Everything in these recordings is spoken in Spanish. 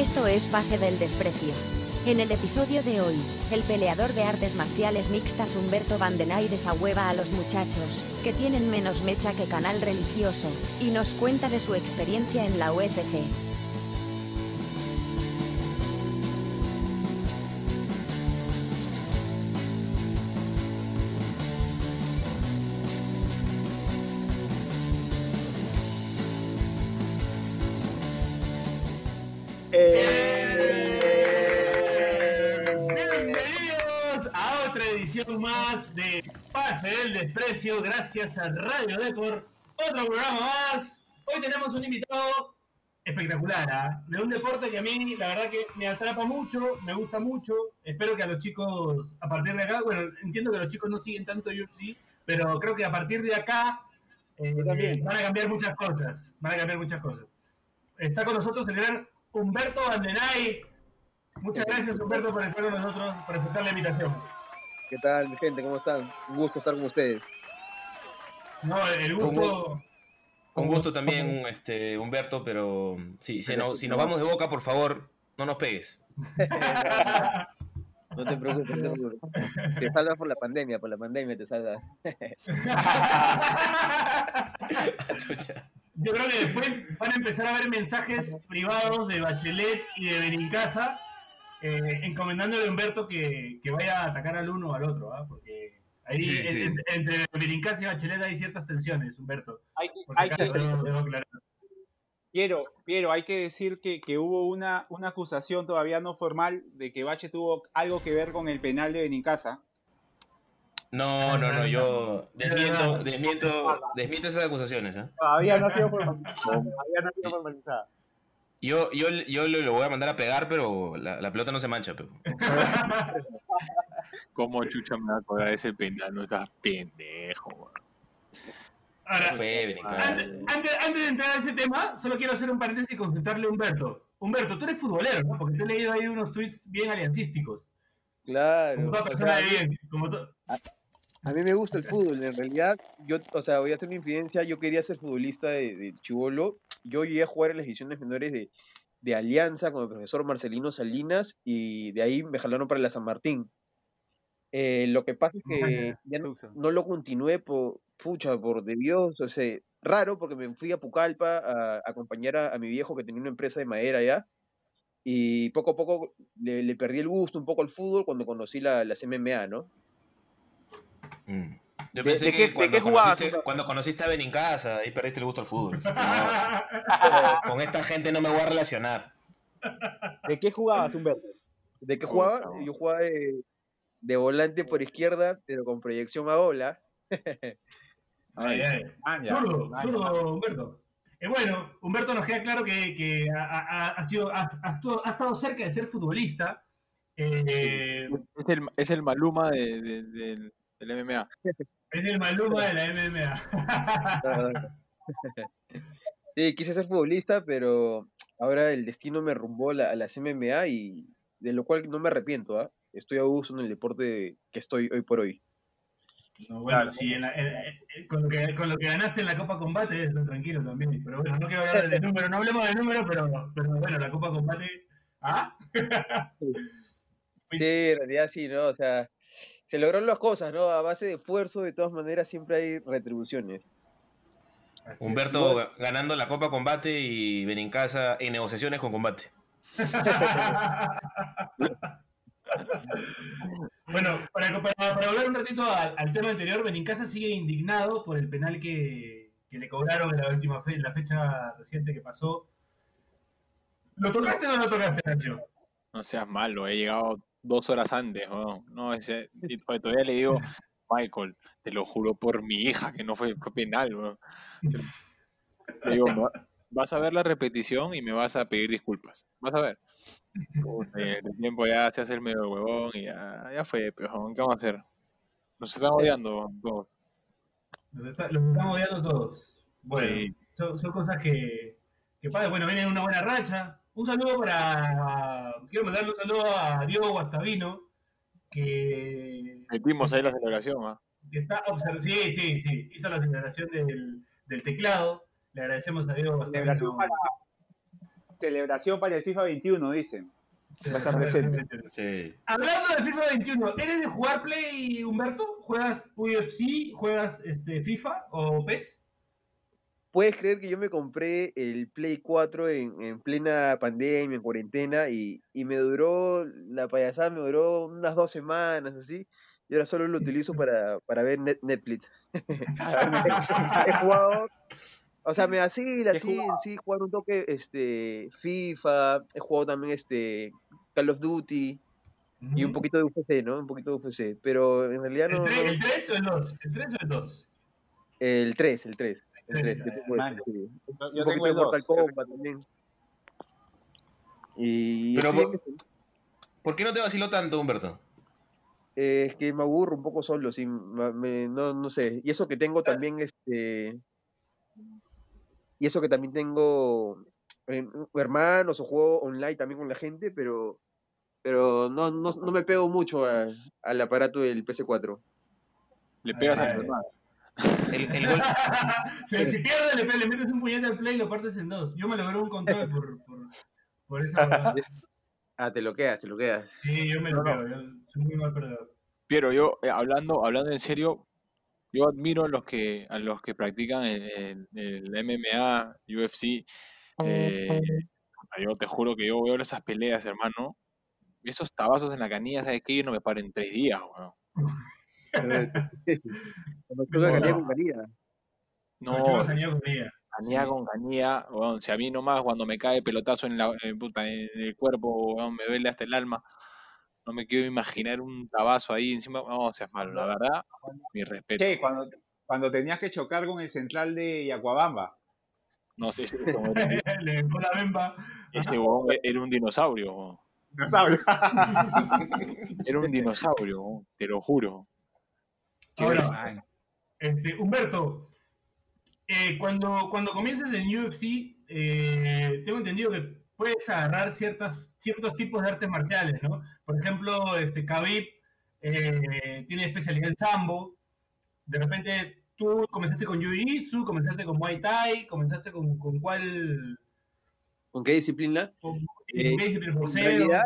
Esto es Pase del Desprecio. En el episodio de hoy, el peleador de artes marciales mixtas Humberto Vandenay desahueva a los muchachos, que tienen menos mecha que canal religioso, y nos cuenta de su experiencia en la UFC. Desprecio, gracias a Radio Decor. Otro programa más. Hoy tenemos un invitado espectacular, ¿ah? de un deporte que a mí la verdad que me atrapa mucho, me gusta mucho. Espero que a los chicos, a partir de acá, bueno, entiendo que los chicos no siguen tanto UFC, pero creo que a partir de acá eh, van a cambiar muchas cosas. Van a cambiar muchas cosas. Está con nosotros el gran Humberto Vandenay. Muchas gracias, Humberto, por estar con nosotros, por aceptar la invitación. ¿Qué tal, mi gente? ¿Cómo están? Un gusto estar con ustedes. No, el gusto. Un gusto también, este, Humberto, pero sí, si, no- si nos vamos de boca, por favor, no nos pegues. No te preocupes, no te salvas por la pandemia, por la pandemia te salvas. Yo creo que después van a empezar a ver mensajes privados de Bachelet y de Benincasa eh, encomendándole a Humberto que, que vaya a atacar al uno o al otro, ¿ah? porque ahí Sí, sí. en- en- entre Benincasa y Bachelet hay ciertas tensiones, Humberto. Hay que, Por si hay que- acaso, debo- debo aclarar. Piero, Piero, hay que decir que, que hubo una, una acusación todavía no formal de que Bache tuvo algo que ver con el penal de Benincasa. No, no, no, yo desmiento, desmiento, desmiento esas acusaciones. ¿eh? Todavía no ha sido formalizada. Todavía no ha sido formalizada. Yo, yo, yo lo, lo voy a mandar a pegar, pero la, la pelota no se mancha. Pero. ¿Cómo chucha me va a acordar ese penal? No estás pendejo. Ahora, antes, antes- antes de entrar a ese tema, solo quiero hacer un paréntesis y consultarle a Humberto. Humberto, tú eres futbolero, ¿no? Porque te he leído ahí unos tweets bien aliancísticos. Claro. Como toda o sea, de bien. Como to- a mí me gusta el fútbol. En realidad, yo, o sea, voy a hacer una infidencia. Yo quería ser futbolista de, de chivolo. Yo llegué a jugar en las divisiones menores de, de Alianza con el profesor Marcelino Salinas y de ahí me jalaron para la San Martín. Eh, lo que pasa es que ya no, no lo continué por, pucha, por debido, o sea, raro, porque me fui a Pucallpa a, a acompañar a, a mi viejo que tenía una empresa de madera allá, y poco a poco le, le perdí el gusto un poco al fútbol cuando conocí la, las MMA, ¿no? Mm. Yo ¿De- pensé de que qué- de cuando, qué jugabas, conociste, cuando conociste a Benincasa, ahí perdiste el gusto al fútbol. Dijiste, "No, con esta gente no me voy a relacionar. ¿De qué jugabas, Humberto? ¿De qué jugaba? Yo jugaba de, de volante por izquierda, pero con proyección a bola. Ay, ay. Zurdo, zurdo, Humberto. Eh, bueno, Humberto nos queda claro que, que ha, sido, ha, ha estu- ha estado cerca de ser futbolista. Eh, Es el, es el Maluma de- de- del, del MMA. es el Maluma de la MMA. sí, quise ser futbolista, pero ahora el destino me rumbó a la- a las MMA y de lo cual no me arrepiento, ¿ah? Estoy a gusto en el deporte que estoy hoy por hoy. No, bueno, sí, en la- en- en- con, lo que, con lo que ganaste en la Copa Combate, tranquilo también. Pero bueno, no quiero hablar del número, no hablemos del número, pero, pero bueno, la Copa Combate. ¿Ah? Sí, en realidad sí, ¿no? O sea, se lograron las cosas, ¿no? A base de esfuerzo, de todas maneras, siempre hay retribuciones. Así. Humberto ga- ganando la Copa Combate y Benincasa en negociaciones con Combate. Bueno, para, para, para volver un ratito al, al tema anterior, Benincasa sigue indignado por el penal que, que le cobraron en la última fe, en la fecha reciente que pasó. ¿Lo tocaste o no lo tocaste, Nacho? No seas malo, he llegado dos horas antes, weón. No, ese, y to- todavía le digo, Michael, te lo juro por mi hija que no fue, fue penal, weón. Le digo, "Va- vas a ver la repetición y me vas a pedir disculpas. Vas a ver. El tiempo ya se hace el medio huevón y ya, ya fue, pero ¿qué vamos a hacer? Nos están odiando todos. Está- los estamos odiando todos. Bueno, Sí. son, son cosas que, que pasan. Bueno, vienen en una buena racha. Un saludo para. Quiero mandarle un saludo a Diego Guastavino, que, Metimos ahí la celebración, ¿ah? que está observando. Sí, sí, sí. Hizo la celebración del, del teclado. Le agradecemos a Diego Celebración Guastavino. para, celebración para el FIFA 21, dicen. Va a estar presente. Sí. Hablando de FIFA 21, ¿eres de jugar Play, Humberto? ¿Juegas UFC? ¿Juegas este, FIFA o PES? ¿Puedes creer que yo me compré el Play 4 en, en plena pandemia, en cuarentena, y, y me duró, la payasada me duró unas dos semanas, así, y ahora solo lo utilizo para, para ver Net- Netflix. he jugado, o sea, me vacila, ¿Qué sí, sí, jugar un toque, este, FIFA, he jugado también, este, Call of Duty, y un poquito de UFC, ¿no? Un poquito de UFC, pero en realidad ¿El no, 3, no- el 3 o el 2? ¿El 3 o el 2? el 3, el 3, el 3, ¿qué te puedo Mano, decir? Sí. Yo, un yo poquito tengo de el Mortal 2. Kombat también. Y Pero eso. ¿Por qué no te vaciló tanto, Humberto? Eh, es que me aburro un poco solo, sí, me- no, no sé. Y eso que tengo también, este, y eso que también tengo eh, hermanos o juego online también con la gente, pero, pero no, no, no me pego mucho a- al aparato del PC4. Le pegas a tu hermano. El, el gol, si, si pierdes, le, le metes un puñete al play y lo partes en dos. Yo me logré un control por, por, por esa. Ah, te lo quedas, te lo quedas. Sí, yo me lo quedo. Yo soy muy mal perdedor. Pero yo, eh, hablando, hablando en serio, yo admiro a los que, a los que practican el, el- el MMA, UFC. eh, yo te juro que yo veo esas peleas, hermano. y Esos tabazos en la canilla, ¿sabes qué? Yo no me paro en tres días, weón. Con. No, No, genial con ella. canilla con canilla, weón. Si a mí nomás cuando me cae pelotazo en, la, en, puta, en el cuerpo, weón, me duele hasta el alma. No me quiero imaginar un tabazo ahí encima. No, seas malo, la verdad, mi respeto. Che, cuando, cuando tenías que chocar con el central de Yacuabamba. No sé, ese, Le dejó la bemba. ese huevón era un dinosaurio, sabes. Era un dinosaurio, te lo juro. Ahora, este, Humberto, eh, cuando, cuando comienzas en UFC, eh, tengo entendido que puedes agarrar ciertas, ciertos tipos de artes marciales, ¿no? Por ejemplo, este, Khabib eh, tiene especialidad en sambo. De repente, tú comenzaste con Jiu-Jitsu, comenzaste con Muay Thai, comenzaste con, con cuál... ¿Con qué disciplina? Con, Eh, ¿qué disciplina? realidad,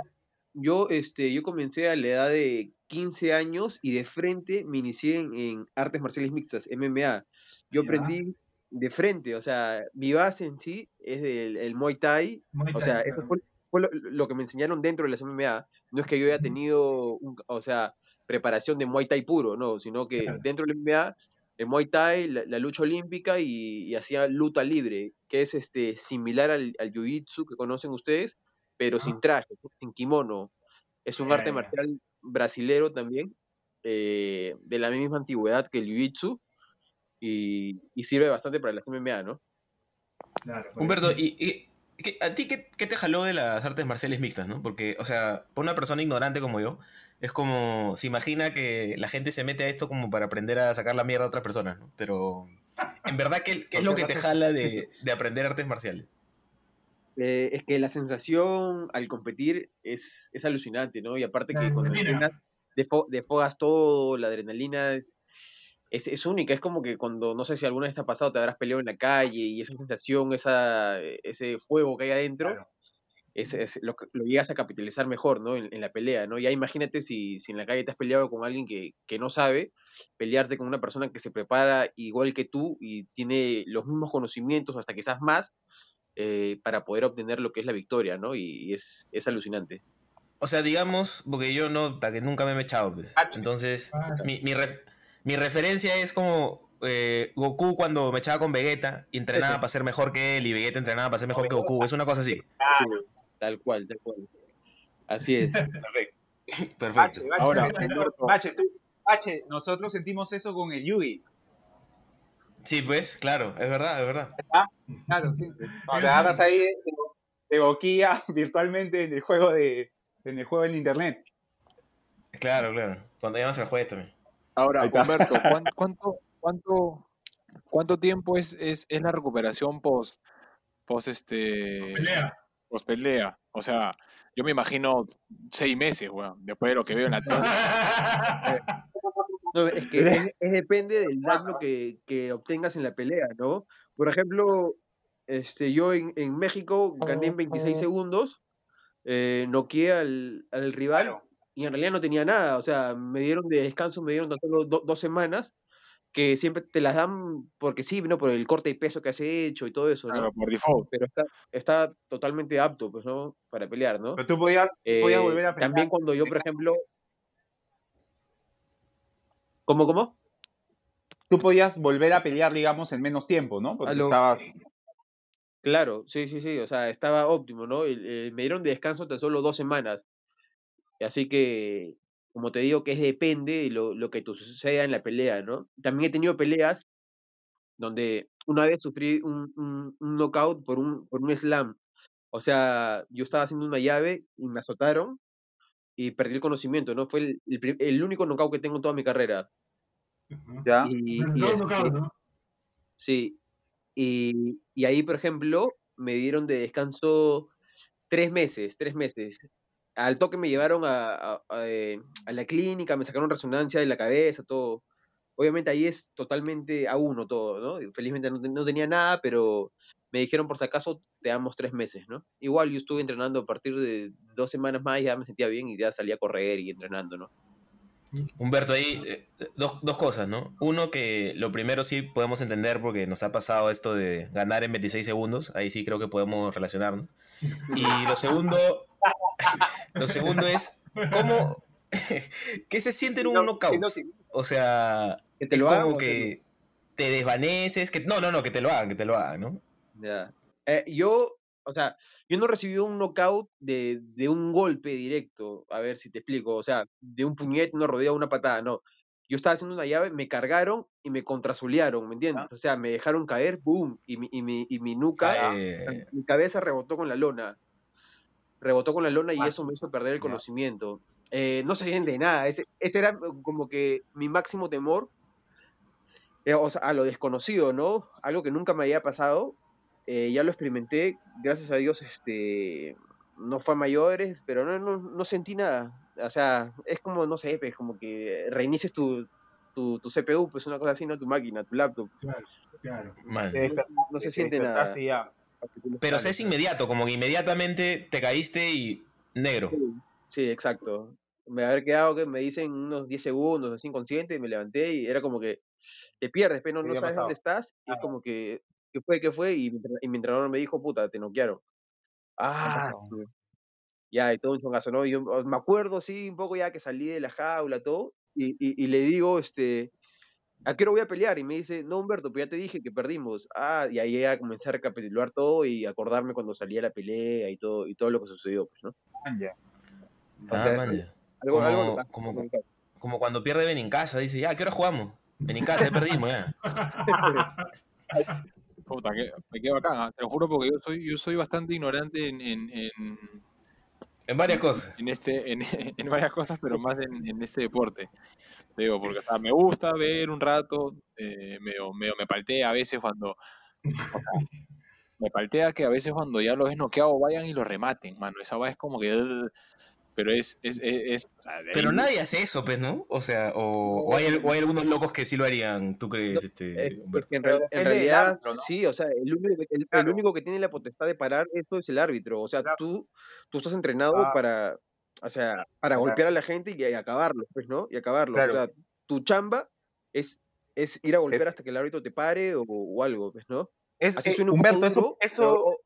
yo, este, yo comencé a la edad de 15 años y de frente me inicié en, en artes marciales mixtas, MMA. Yo Ya. aprendí de frente, o sea, mi base en sí es el, el Muay Thai, Muay o Thai, sea, claro. eso fue, fue lo, lo que me enseñaron dentro de las MMA. No es que yo haya tenido, un- o sea, preparación de Muay Thai puro, no, sino que Claro. dentro del MMA, el Muay Thai, la, la lucha olímpica y, y hacía luta libre, que es este similar al, al Jiu-Jitsu que conocen ustedes, pero sin traje, sin kimono. Es un Ya, arte ya. marcial brasilero también, eh, de la misma antigüedad que el Jiu-Jitsu, y, y sirve bastante para las MMA, ¿no? Claro, pues. Humberto, ¿y, y- qué- a ti qué, qué te jaló de las artes marciales mixtas, no? Porque, o sea, para una persona ignorante como yo, es como, se imagina que la gente se mete a esto como para aprender a sacar la mierda a otras personas, ¿no? Pero, en verdad, ¿qué, qué es lo que te jala de, de aprender artes marciales? Eh, es que la sensación al competir es, es alucinante, ¿no? Y aparte que cuando entrenas, desfogas todo, la adrenalina es, es, es única, es como que cuando, no sé si alguna vez te ha pasado, te habrás peleado en la calle y esa sensación, esa, ese fuego que hay adentro, Claro. es, es lo, que- lo llegas a capitalizar mejor, ¿no? En, en la pelea, ¿no? Ya imagínate si, si en la calle te has peleado con alguien que, que no sabe, pelearte con una persona que se prepara igual que tú y tiene los mismos conocimientos, hasta quizás más, eh, para poder obtener lo que es la victoria, ¿no? Y, y es, es alucinante. O sea, digamos, porque yo no, ta, que nunca me he echado, pues. Ah, Entonces, ah, mi, mi, ref- mi referencia es como eh, Goku cuando me echaba con Vegeta y entrenaba para ser mejor que él y Vegeta entrenaba para ser mejor que Goku. Es una cosa así. Tal cual, tal cual. Así es. Perfecto. Perfecto. Ahora, bache, tú, bache, nosotros sentimos eso con el Yugi. Sí, pues, claro, es verdad, es verdad. Claro, sí. Cuando te agarras ahí de, de boquilla virtualmente en el juego de en el juego en internet. Claro, claro. Cuando llamas al juez también. Ahora. Humberto, ¿cuán- ¿cuánto, cuánto, cuánto tiempo es, es, es la recuperación post, post este Pelea. post pelea? O sea, yo me imagino seis meses, weón, después de lo que veo en la tele. No, es que es, es depende del daño que, que obtengas en la pelea, ¿no? Por ejemplo, este, yo en, en México gané en 26 segundos, eh, noqueé al, al rival Claro. y en realidad no tenía nada, o sea, me dieron de descanso, me dieron tan solo do- dos semanas, que siempre te las dan porque sí, ¿no? Por el corte de peso que has hecho y todo eso, ¿no? Claro, por default. Pero está, está totalmente apto, pues, ¿no? Para pelear, ¿no? Pero tú podías, tú Eh, podías volver a pelear. también cuando yo, por ejemplo... ¿Cómo, cómo? Tú podías volver a pelear, digamos, en menos tiempo, ¿no? Porque estabas. Claro, sí, sí, sí, o sea, estaba óptimo, ¿no? El- el- me dieron de descanso tan solo dos semanas. Así que, como te digo, que es depende de lo, lo que te suceda en la pelea, ¿no? También he tenido peleas donde una vez sufrí un, un, un knockout por un, por un slam. O sea, yo estaba haciendo una llave y me azotaron y perdí el conocimiento, ¿no? Fue el, el, único knockout que tengo en toda mi carrera. ¿Ya? Y, Pero y, todo knockout, ¿no? Sí. Y, y ahí, por ejemplo, me dieron de descanso tres meses, tres meses. Al toque me llevaron a, a- a, eh, a la clínica, me sacaron resonancia de la cabeza, todo. Obviamente ahí es totalmente a uno todo, ¿no? Felizmente no, no tenía nada, pero me dijeron por si acaso te damos tres meses, ¿no? Igual yo estuve entrenando a partir de dos semanas más, ya me sentía bien y ya salía a correr y entrenando, ¿no? Humberto, ahí eh, dos, dos cosas, ¿no? Uno, que lo primero sí podemos entender porque nos ha pasado esto de ganar en 26 segundos, ahí sí creo que podemos relacionarnos. Y lo segundo, lo segundo es, ¿cómo, ¿qué se siente en un No, knockout? no O sea, Que te es lo hagan como o que te desvaneces, que no, no, no, que te lo hagan, que te lo hagan, ¿no? Ya. Eh, yo, o sea, yo no recibí un knockout de, de un golpe directo. A ver si te explico. O sea, de un puñete, una rodilla, una patada. No. Yo estaba haciendo una llave, me cargaron y me contrazulearon, ¿me entiendes? O sea, me dejaron caer, boom, y mi, y mi, y mi nuca, Eh, mi cabeza rebotó con la lona. Rebotó con la lona y Ah, eso me hizo perder el conocimiento. Eh, no se siente nada. Ese, ese era como que mi máximo temor. eh, o sea, a lo desconocido, ¿no? Algo que nunca me había pasado. Eh, ya lo experimenté, gracias a Dios, este, no fue a mayores, pero no, no, no sentí nada. O sea, es como, no sé, pues, como que reinicies tu, tu, tu CPU, pues una cosa así, no tu máquina, tu laptop. Claro, claro. man. No se te siente nada. ya. Pero o sea, es inmediato, como que inmediatamente te caíste y negro. Sí, sí, exacto. Me haber quedado, que me dicen unos 10 segundos, así inconsciente, y me levanté y era como que te pierdes, pero ¿Qué no sabes dónde estás. Y es como que, ¿qué fue? ¿Qué fue? Y mi, entre- y mi entrenador me dijo, puta, te noquearon. Ah, sí. ya, y todo un chongazo, ¿no? Y yo me acuerdo, sí, un poco ya que salí de la jaula, todo, y, y, y le digo, este, ¿a qué hora voy a pelear? Y me dice, no, Humberto, pues ya te dije que perdimos. Ah, y ahí ya comencé a recapitular todo y acordarme cuando salía la pelea y todo, y todo lo que sucedió, pues, ¿no? Ya. O Ah, sea, man, ya. Algo, algo Como- como- algo locazo. Como cuando pierde Benincasa, dice, ya, ¿a qué hora jugamos? Benincasa, ya perdimos, ya. Puta, que, me quedo acá, te lo juro porque yo soy, yo soy bastante ignorante en, en, en, En varias cosas. en este, en, en varias cosas, pero más en, en este deporte. Te Digo, porque o sea, me gusta ver un rato, eh, medio, medio me paltea a veces cuando. o sea, me paltea que a veces cuando ya lo ves noqueado vayan y lo rematen, mano. Esa va es como que. Pero es. es, es, es- o sea, de Pero ahí- nadie hace eso, pues, ¿no? O sea, o, o hay, o hay algunos locos que sí lo harían, ¿tú crees, este, Es- Humberto? es que en, real- realidad, árbitro, ¿no? sí, o sea, el único, que- el, el Claro. único que tiene la potestad de parar eso es el árbitro. O sea, Claro. tú, tú estás entrenado Ah. para, o sea, para Claro. golpear a la gente y, y acabarlo, pues, ¿no? Y acabarlo. Claro. O sea, tu chamba es, es ir a golpear Es- hasta que el árbitro te pare o, o algo, pues, ¿no? Es, Así eh, Humberto, eso, duro, eso pero, o-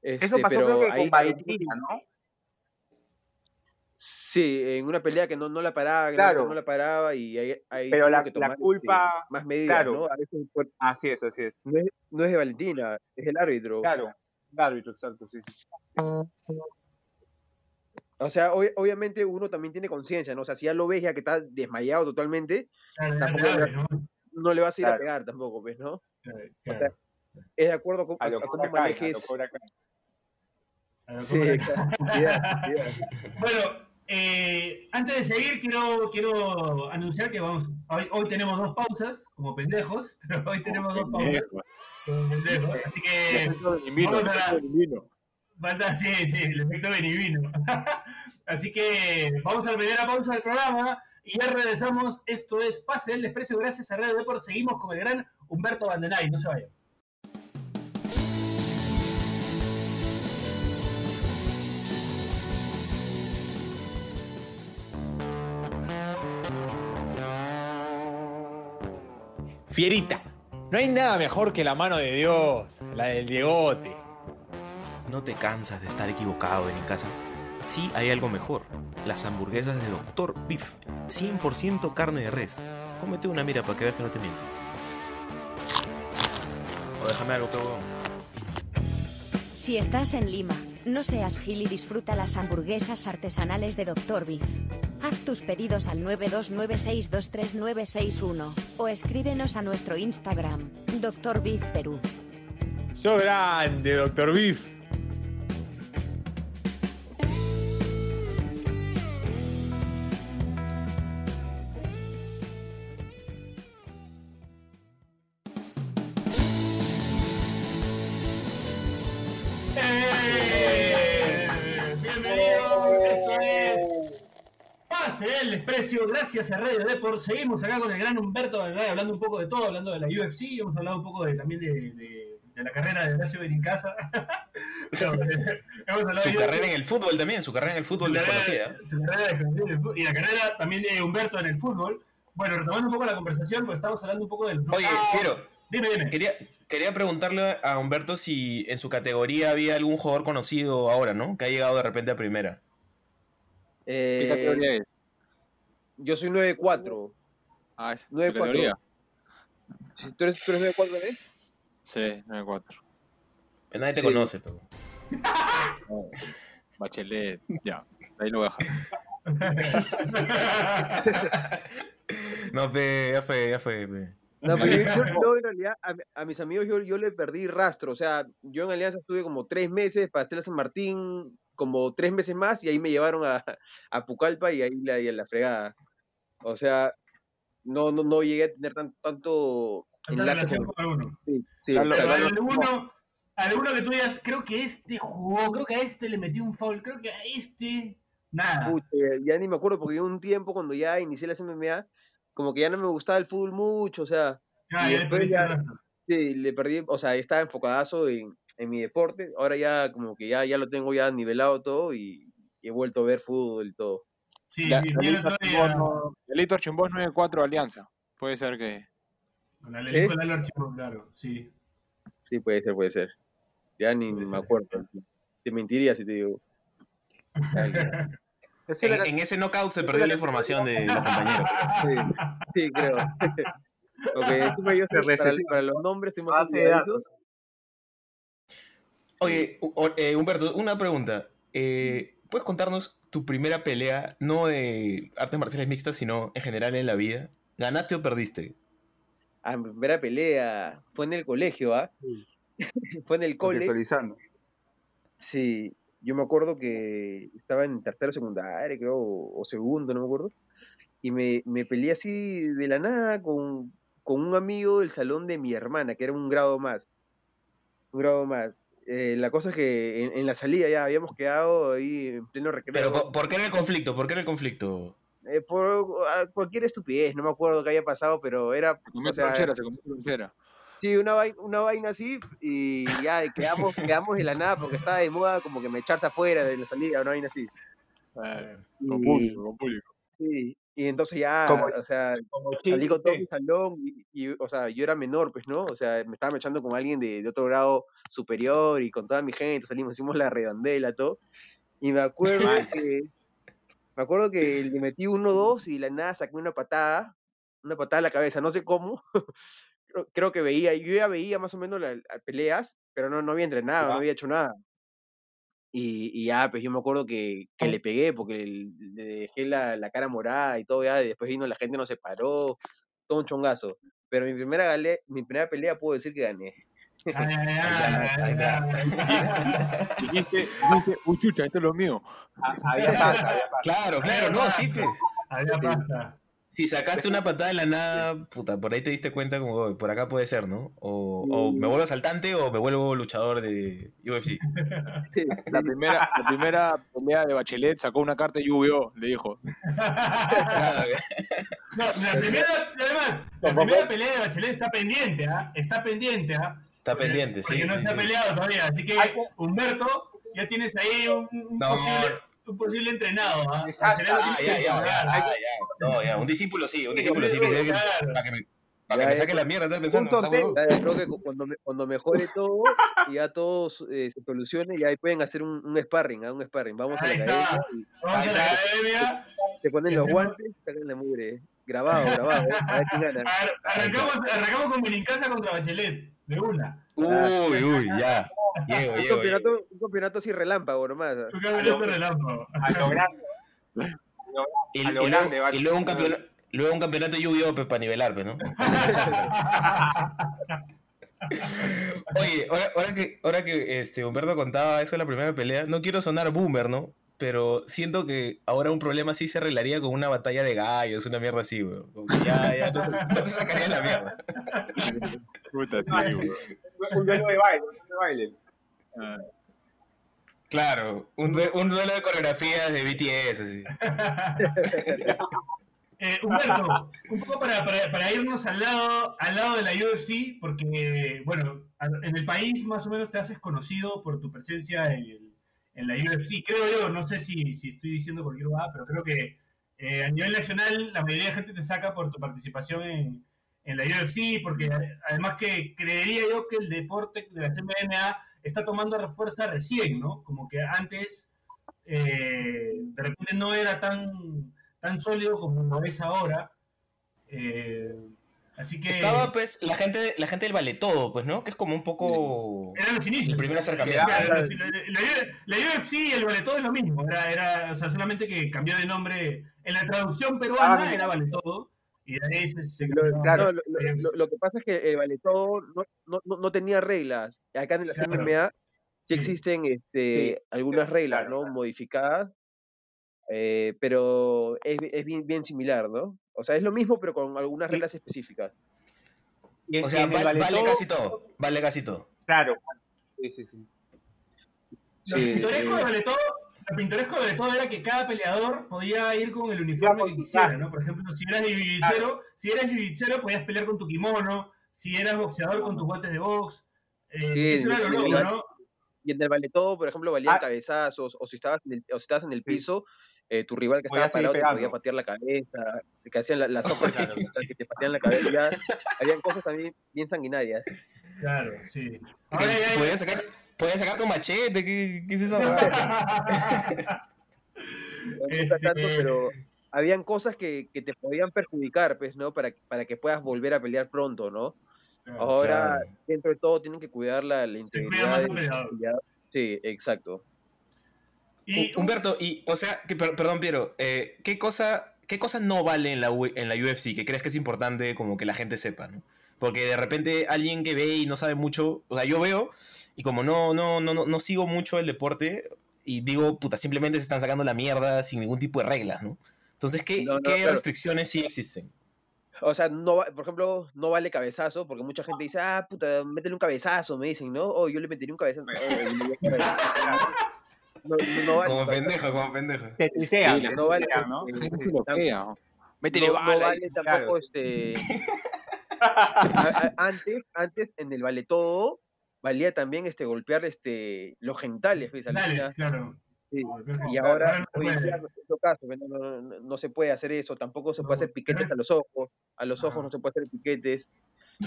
claro. Eso este, pasó pero creo que ahí- con Valentina, ¿no? Sí, en una pelea que no, no la paraba, Claro. no, la paraba y ahí, ahí Pero la- que la tomar, este, culpa- más medidas, claro. ¿no? A veces fue- Así es, así es. no, es, no es de Valentina, es el árbitro. Claro, el árbitro, exacto, sí. O sea, ob- obviamente uno también tiene conciencia, ¿no? O sea, si ya lo ves ya que está desmayado totalmente, Claro, Tampoco te abre, era- ¿no? no le vas a ir a Claro. pegar tampoco, pues, ¿no? Claro, sea, claro. Es de acuerdo con, a, A lo a cómo manejes. lo Cobra Kai. A lo Sí, cobra. exacto, Bueno, eh, antes de seguir, quiero, quiero anunciar que vamos. Hoy, hoy tenemos dos pausas, como pendejos, pero hoy tenemos dos pausas como pendejos. Así que Efecto Benimino, vamos a- efecto Benimino. falta, sí, sí, el efecto Benivino. Así que vamos a la primera pausa del programa y ya regresamos. Esto es Pase del Desprecio, gracias a Radio Depor. Seguimos con el gran Humberto Bandenay, no se vayan. Fierita. No hay nada mejor que la mano de Dios, la del Diegote. ¿No te cansas de estar equivocado en casa? Sí, hay algo mejor. Las hamburguesas de Dr. Beef. 100% carne de res. Cómete una mira para que veas que no te miento. O déjame algo, pero... Si estás en Lima, no seas gil y disfruta las hamburguesas artesanales de Dr. Beef. Haz tus pedidos al 929623961 o escríbenos a nuestro Instagram, Dr. Beef Perú. ¡Sos grande, Doctor Beef! Gracias a Radio Deport. Seguimos acá con el gran Humberto hablando un poco de todo, hablando de la UFC, hemos hablado un poco de, también de, de- de la carrera de Horacio hemos hablado Su de- carrera en el fútbol también, su carrera en el fútbol desconocida. su carrera y la carrera también de Humberto en el fútbol. Bueno, retomando un poco la conversación, pues estamos hablando un poco del. Oye, Piero, Dime, dime. quería, quería preguntarle a Humberto si en su categoría había algún jugador conocido ahora, ¿no? Que ha llegado de repente a primera. ¿Qué categoría es? Yo soy 9-4. Ah, es nueve, ¿tu categoría? ¿Tú eres, tú eres 9-4, eh? Sí, 9-4. Que nadie te Sí. conoce, pero... No, Bachelet, ya. Ahí lo voy a dejar. No, pe, ya fue, ya fue. pe. No, pero yo, yo- yo en realidad a, a mis amigos yo, yo le perdí rastro. O sea, yo en Alianza estuve como tres meses para hacer a San Martín, como tres meses más, y ahí me llevaron a, a Pucallpa y ahí la, y a la fregada. O sea, no, no, no llegué a tener tan, tanto Tanta enlace relación con... alguno. Sí, sí, Claro, claro. alguno, alguno que tú digas, creo que este jugó, creo que a este le metió un foul, creo que a este. Nada. Pucha, ya ni me acuerdo porque hubo un tiempo cuando ya inicié la MMA, como que ya no me gustaba el fútbol mucho, o sea, Ya, y ya después ya- sí, le perdí, o sea, estaba enfocadazo en, en mi deporte, ahora ya como que ya, ya lo tengo ya nivelado todo y, y he vuelto a ver fútbol y todo. Sí, vi el Archimbó es 9-4 Alianza. Puede ser que. Con la Lelico del archivo, claro, sí. Sí, puede ser, puede ser. Ya ni Puede me ser. acuerdo. Te mentiría si te digo. Es En, la- en ese knockout se perdió la información de los compañeros. Sí, sí, creo. Ok, encima yo Te soy- para, para los nombres estoy más Base de datos. Oye, eh, Humberto, una pregunta. Eh, ¿Puedes contarnos tu primera pelea, no de artes marciales mixtas, sino en general en la vida? ¿Ganaste o perdiste? Ah, mi primera pelea fue en el colegio, ¿ah? fue en el cole. Contextualizando. Sí, yo me acuerdo que estaba en tercero secundaria, creo, o, o segundo, no me acuerdo. Y me, me peleé así de la nada con, con un amigo del salón de mi hermana, que era un grado más. Un grado más. Eh, la cosa es que en, en la salida ya habíamos quedado ahí en pleno recreo. Pero, ¿por, por qué era el conflicto? ¿Por qué era el conflicto? Eh, por ah, cualquier estupidez, no me acuerdo qué haya pasado, pero era, Se comió o sea, tronchera, se comió tronchera. sí, una vaina, una vaina así, y ya quedamos, quedamos de la nada porque estaba de moda como que me echaste afuera de la salida, una vaina así. Eh, Y, Con público, con público. sí, y entonces ya, Como- o sea, Como salí con todo mi salón y, y, o sea, yo era menor, pues, ¿no? O sea, me estaba echando con alguien de, de otro grado superior y con toda mi gente, salimos, hicimos la redondela, todo. Y me acuerdo que, me acuerdo que le metí uno, dos y de la nada saqué una patada, una patada a la cabeza, no sé cómo. creo, creo que veía, yo ya veía más o menos las peleas, pero no, no había entrenado, no había hecho nada. Y, y ya, pues yo me acuerdo que, que le pegué porque le, dejé la, la cara morada y todo, ya, y después vino la gente, nos separó, todo un chongazo. Pero mi primera, gale- mi primera pelea puedo decir que gané. Ahí ay, ay. Dijiste, dijiste, uy, chucha, esto es lo mío. Ah, Había pasa, había pasa. Claro, claro, no, sí, pues. Había pasta. Si sacaste una patada de la nada, puta, por ahí te diste cuenta como, "Oye, por acá puede ser, ¿no? O, o me vuelvo asaltante o me vuelvo luchador de UFC. Sí, La primera, la primera pelea de Bachelet sacó una carta y yu le dijo. No, la primera, además, la primera pelea de Bachelet está pendiente, ¿ah? Está pendiente, ¿ah? Está Porque- pendiente, sí. Porque no sí, se ha sí. peleado todavía. Así que, Humberto, ya tienes ahí un, un No. posible, un posible entrenado, ¿ah? Ah, ya, ya. No, ya, un discípulo sí, un discípulo sí. Para, que me, Para Ya, que me saque la mierda, estás pensando. creo que cu- cuando, me- cuando mejore todo y ya todo eh, se solucione, ya ahí pueden hacer un, un sparring, ¿ah? un sparring. Vamos a la academia y Vamos a la academia. se ponen los guantes y sacan la mugre. Grabado, grabado. ¿eh? A ver quién gana. Ar- Arrancamos, arrancamos con Benincasa contra Bachelet, de una. Uy, uy, ya. Llego, Un llego. llego. campeonato, un campeonato así relámpago nomás. ¿ah? Un campeonato relámpago. A lo grande. Y, a lo y grande, luego, vale. y luego un campeonato. Luego un campeonato de Yu-Gi-Oh! pues, para nivelar, pues, ¿no? Oye, ahora, ahora que, ahora que este, Humberto contaba eso de la primera pelea, no quiero sonar boomer, ¿no? Pero siento que ahora un problema así se arreglaría con una batalla de gallos, una mierda así, que Ya, ya, no, se- no se sacaría la mierda. Puta, sí, Ay. weón. Un duelo de baile, un duelo de baile. Ah, Claro, un, un duelo de coreografías de BTS, así. Eh, Humberto, un poco para, para, para irnos al lado, al lado de la UFC, porque, bueno, a- en el país más o menos te haces conocido por tu presencia en, el- en la UFC. Creo yo, no sé si, si estoy diciendo cualquier cosa, pero creo que eh, a nivel nacional la mayoría de gente te saca por tu participación en, en la UFC, porque además que creería yo que el deporte de la MMA está tomando fuerza recién, ¿no? Como que antes eh, de repente no era tan, tan sólido como lo es ahora. Eh, así que Estaba, pues, la gente, la gente del vale todo, pues, ¿no? Que es como un poco eran los inicios. el primer acercamiento. Claro. la, la- la UFC y el Vale Todo es lo mismo, era, era, o sea, solamente que cambió de nombre. En la traducción peruana Ah, era Vale Todo, y de ahí se, se Lo, claro, lo, lo- lo- que pasa es que el Valetó no, no, no, no tenía reglas. Acá en la Claro. MMA sí Sí. existen este, algunas reglas, claro, ¿no? claro. Modificadas, eh, pero es, es bien, bien similar, ¿no? O sea, es lo mismo, pero con algunas reglas específicas. Y O sea, en el va- vale vale todo, casi todo. Vale casi todo. Claro. Sí, sí, sí. Lo Eh, pintoresco de eh. Vale Todo, lo pintoresco de Vale Todo era que cada peleador podía ir con el uniforme que quisiera, ¿no? Por ejemplo, si eras jiu-jitsu, si eras jiu-jitsu podías pelear con tu kimono, si eras boxeador con tus guantes de box. Eh, Sí, eso era lo loco. ¿no? Y en el Valetó, por ejemplo, valían Ah. cabezazos, o si estabas en el, o si estabas en el Sí. Eh, tu rival que Podía estaba parado te podía patear la cabeza, te hacían la- las sopas que te patean la cabeza. ya. Habían cosas también bien sanguinarias. Claro, sí. Ahora ya- Podías sacar, podías sacar tu machete, ¿qué, qué es huevada? no Este- tanto, pero habían cosas que, que te podían perjudicar, pues, ¿no? Para, para que puedas volver a pelear pronto, ¿no? Ahora, Claro. dentro de todo, tienen que cuidar la, la la integridad. Sí, exacto. Y Humberto, y, o sea, que, perdón, Piero, eh, ¿qué, cosa, ¿qué cosa no vale en la, en la UFC que crees que es importante como que la gente sepa, ¿no? Porque de repente alguien que ve y no sabe mucho, o sea, yo veo y como no, no, no, no, sigo mucho el deporte y digo, puta, simplemente se están sacando la mierda sin ningún tipo de reglas, ¿no? Entonces, ¿qué, No, no, qué claro. restricciones sí existen? O sea, no, por ejemplo, no vale cabezazo, porque mucha gente dice, ah, puta, métele un cabezazo, me dicen, ¿no? O yo le metería un cabezazo. No, no, no vale. Como pendejo, como pendejo. Te Sí, la- no vale, ¿no? eh, La gente eh, bloquea. ¿no? Métele no, no bala. vale tampoco claro. este antes antes en el vale todo valía también este golpear este los genitales pues, Dale, claro. Sí. Y ahora no hoy en día no es otro caso pues, no, no, no- no se puede hacer eso tampoco se No, puede hacer piquetes pero- a los ojos a los ojos Ajá. no se puede hacer piquetes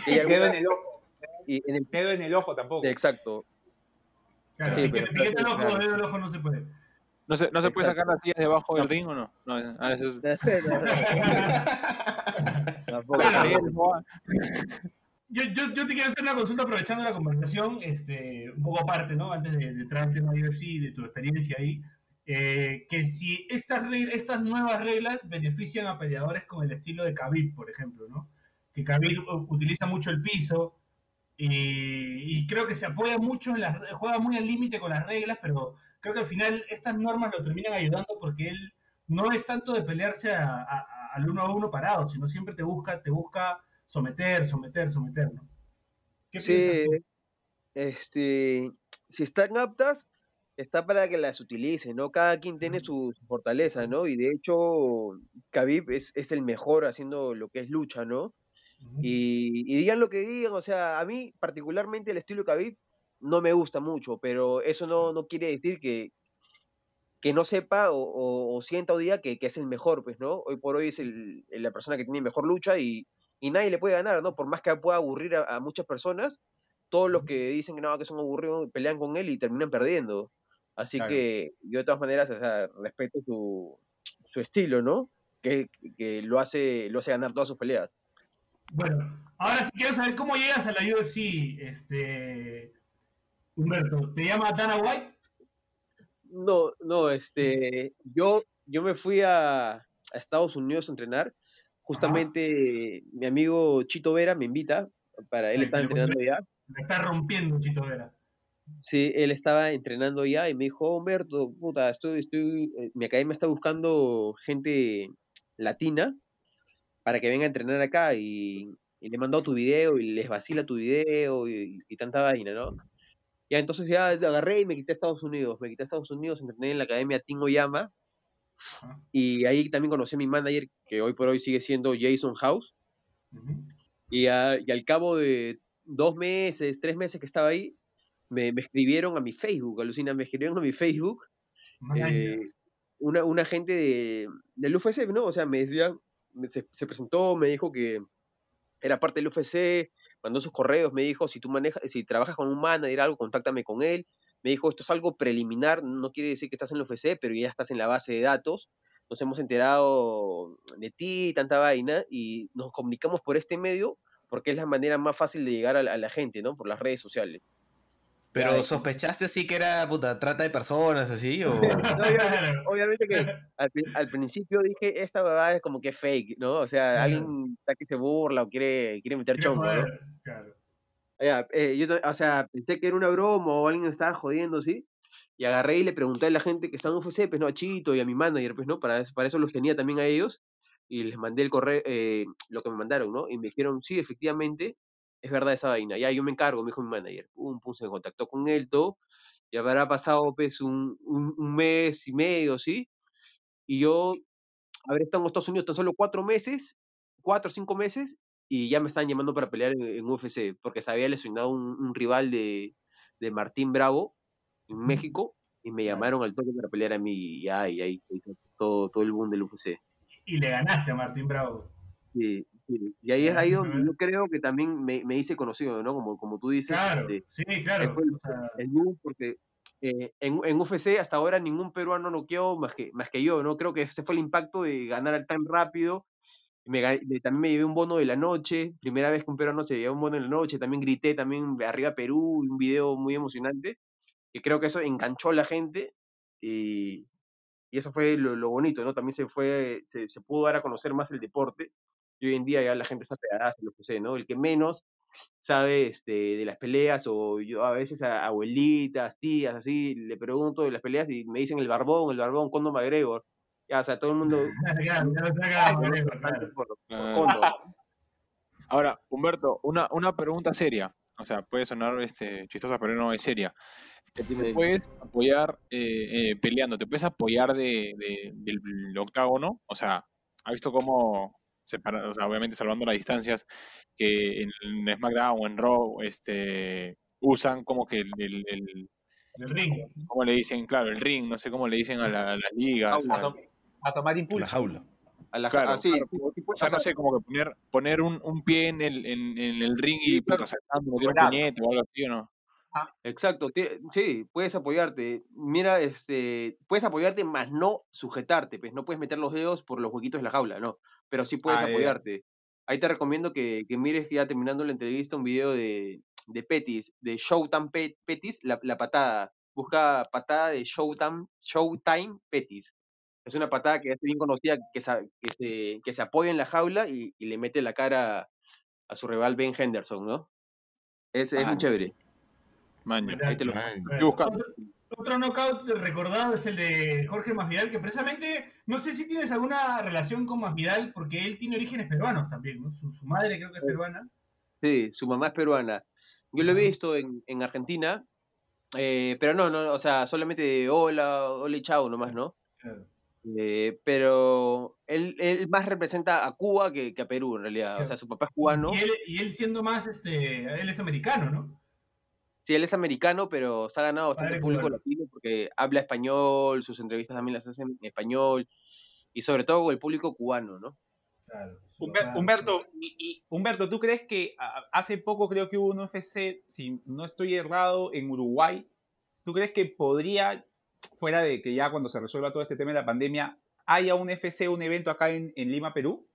y El dedo en el ojo. y en el- Dedo en el ojo tampoco. exacto Claro, Sí, pero- piquete al ojo, claro. al ojo no se puede. ¿No se, no se puede sacar las sillas debajo del ring o no? No, ahora eso es... Tampoco. Ah. Yo, yo, yo te quiero hacer una consulta aprovechando la conversación, este, un poco aparte, ¿no? Antes de, de entrar al tema de UFC, de tu experiencia ahí, eh, que si estas, estas nuevas reglas benefician a peleadores con el estilo de Khabib, por ejemplo, ¿no? Que Khabib utiliza mucho el piso y, y creo que se apoya mucho en las, juega muy al límite con las reglas, pero creo que al final estas normas lo terminan ayudando porque él no es tanto de pelearse a- a- a- al uno a uno parado, sino siempre te busca, te busca someter, someter, someter, ¿no? ¿Qué Sí, piensas este, si están aptas, está para que las utilice, ¿no? Cada quien tiene su, su fortaleza, ¿no? Y de hecho, Khabib es, es el mejor haciendo lo que es lucha, ¿no? Y, y digan lo que digan, o sea, a mí particularmente el estilo Khabib no me gusta mucho, pero eso no, no quiere decir que, que no sepa o, o- o sienta o diga que, que es el mejor, pues, ¿no? Hoy por hoy es el, la persona que tiene mejor lucha y, y nadie le puede ganar, ¿no? Por más que pueda aburrir a, a muchas personas, todos los que dicen que no, que son aburridos pelean con él y terminan perdiendo. Así Claro. que yo de todas maneras, o sea, respeto su, su estilo, ¿no? Que, que lo hace lo hace ganar todas sus peleas. Bueno, ahora sí quiero saber cómo llegas a la UFC, este Humberto. ¿Te llama Dana White? No, no, este, yo, yo me fui a, a Estados Unidos a entrenar. Justamente mi amigo Chito Vera me invita para él Ay, está entrenando ya. Me está rompiendo Chito Vera. Sí, él estaba entrenando ya y me dijo, "Oh, Humberto, puta, estoy, estoy, eh, mi academia está buscando gente latina para que venga a entrenar acá y, y le mandado tu video y les vacila tu video y, y tanta vaina, ¿no? Ya entonces ya agarré y me quité a Estados Unidos, me quité a Estados Unidos, entrené en la academia Tingo Yama y ahí también conocí a mi manager que hoy por hoy sigue siendo Jason House y, a- y al cabo de dos meses, tres meses que estaba ahí, me, me escribieron a mi Facebook, alucina, me escribieron a mi Facebook eh, una, una gente de, del UFC, ¿no? O sea, me decía, se, se presentó, me dijo que era parte del UFC, mandó sus correos, me dijo, si tú manejas, si trabajas con un manager, algo, contáctame con él. Me dijo, esto es algo preliminar, no quiere decir que estás en el UFC, pero ya estás en la base de datos. Nos hemos enterado de ti, tanta vaina, y nos comunicamos por este medio porque es la manera más fácil de llegar a la, a la gente, ¿no? Por las redes sociales. Pero Ay. sospechaste así que era puta trata de personas así o No, obviamente, obviamente que al, pri- al principio dije, esta verdad es como que fake, ¿no? O sea, Claro. alguien está que se burla o quiere, quiere meter chongo, ¿no? joder, claro. Ya, eh, yo, o sea, pensé que era una broma o alguien estaba jodiendo, ¿sí? Y agarré y le pregunté a la gente que está en UFC, pues no, a Chito y a mi manager, pues no, para, eso- para eso los tenía también a ellos. Y les mandé el correo, eh, lo que me mandaron, ¿no? Y me dijeron, sí, efectivamente, es verdad esa vaina. Ya, yo me encargo, me dijo mi manager. Pum, pum, se contactó con él, todo. Y habrá pasado, pues, un, un, un mes y medio, ¿sí? Y yo habré estado en Estados Unidos tan solo cuatro meses, cuatro o cinco meses, y ya me están llamando para pelear en, en UFC, porque se había lesionado un, un rival de, de Martín Bravo en México, y me llamaron al toque para pelear a mí, y ahí, ahí, todo, todo el boom del UFC. Y le ganaste a Martín Bravo. Sí, sí. Y ahí es Ah, ahí donde yo creo que también me, me hice conocido, ¿no? Como, como tú dices, Claro, este, sí, claro. el- porque eh, en, en UFC hasta ahora ningún peruano noqueó más que, más que yo, ¿no? Creo que ese fue el impacto de ganar tan rápido. Me, de- también me llevé un bono de la noche, primera vez que un peruano se llevó un bono de la noche, también grité también arriba Perú, un video muy emocionante, que creo que eso enganchó a la gente y, y eso fue lo, lo bonito, ¿no? También se fue, se, se pudo dar a conocer más el deporte y hoy en día ya la gente está pegada en lo que sé, ¿no? El que menos sabe este, de las peleas o yo a veces a abuelitas, tías, así, le pregunto de las peleas y me dicen el barbón, el barbón, Conor McGregor. Ya, o sea, todo el mundo... Ahora, Humberto, una, una pregunta seria. O sea, puede sonar este, chistosa, pero no es seria. ¿Te puedes apoyar eh, eh, peleando? ¿Te puedes apoyar de, de- del octágono? O sea, ¿ha visto cómo, separa- o sea, obviamente salvando las distancias, que en, en SmackDown o en Raw este, usan como que el, el- el- El ring. ¿cómo le dicen? Claro, el ring, no sé cómo le dicen a, la- a las ligas. A- A, to- a tomar la impulso. jaula. A la, Claro, ah, sí, claro, sí, sí, o sea, no sé, como que poner, poner un, un pie en el, en, en el ring y puta, saltando, meter un puñete o algo así, ¿o no? Exacto, ti- sí, puedes apoyarte. Mira, este, puedes apoyarte, más no sujetarte, pues no puedes meter los dedos por los huequitos de la jaula, no, pero sí puedes Ah, ya, ya. apoyarte. Ahí te recomiendo que, que mires ya terminando la entrevista un video de, de Petis, de Showtime Pe- Petis, la, la patada. Busca patada de Showtime, Showtime Petis. Es una patada que es bien conocida, que, se, que se apoya en la jaula y, y le mete la cara a su rival Ben Henderson, ¿no? Es, es Ah, muy chévere. Maña. Ahí te lo- Man. Estoy buscando. Otro, knockout recordado es el de Jorge Masvidal, que precisamente, no sé si tienes alguna relación con Masvidal, porque él tiene orígenes peruanos también, ¿no? Su, su madre creo que es peruana. Sí, su mamá es peruana. Yo lo he visto en, en Argentina, eh, pero no, no, o sea, solamente hola, hola y chao nomás, ¿no? Claro. Eh, pero él, él más representa a Cuba que, que a Perú, en realidad. O sea, su papá es cubano, Y él, y él siendo más, este, él es americano, ¿no? Sí, él es americano, pero se ha ganado bastante Padre público latino porque habla español, sus entrevistas también las hacen en español, y sobre todo con el público cubano, ¿no? Claro. Humberto, y- y- Humberto, ¿tú crees que hace poco creo que hubo un UFC, si no estoy errado, en Uruguay? ¿Tú crees que podría, fuera de que ya cuando se resuelva todo este tema de la pandemia, haya un UFC, un evento acá en, en Lima, Perú?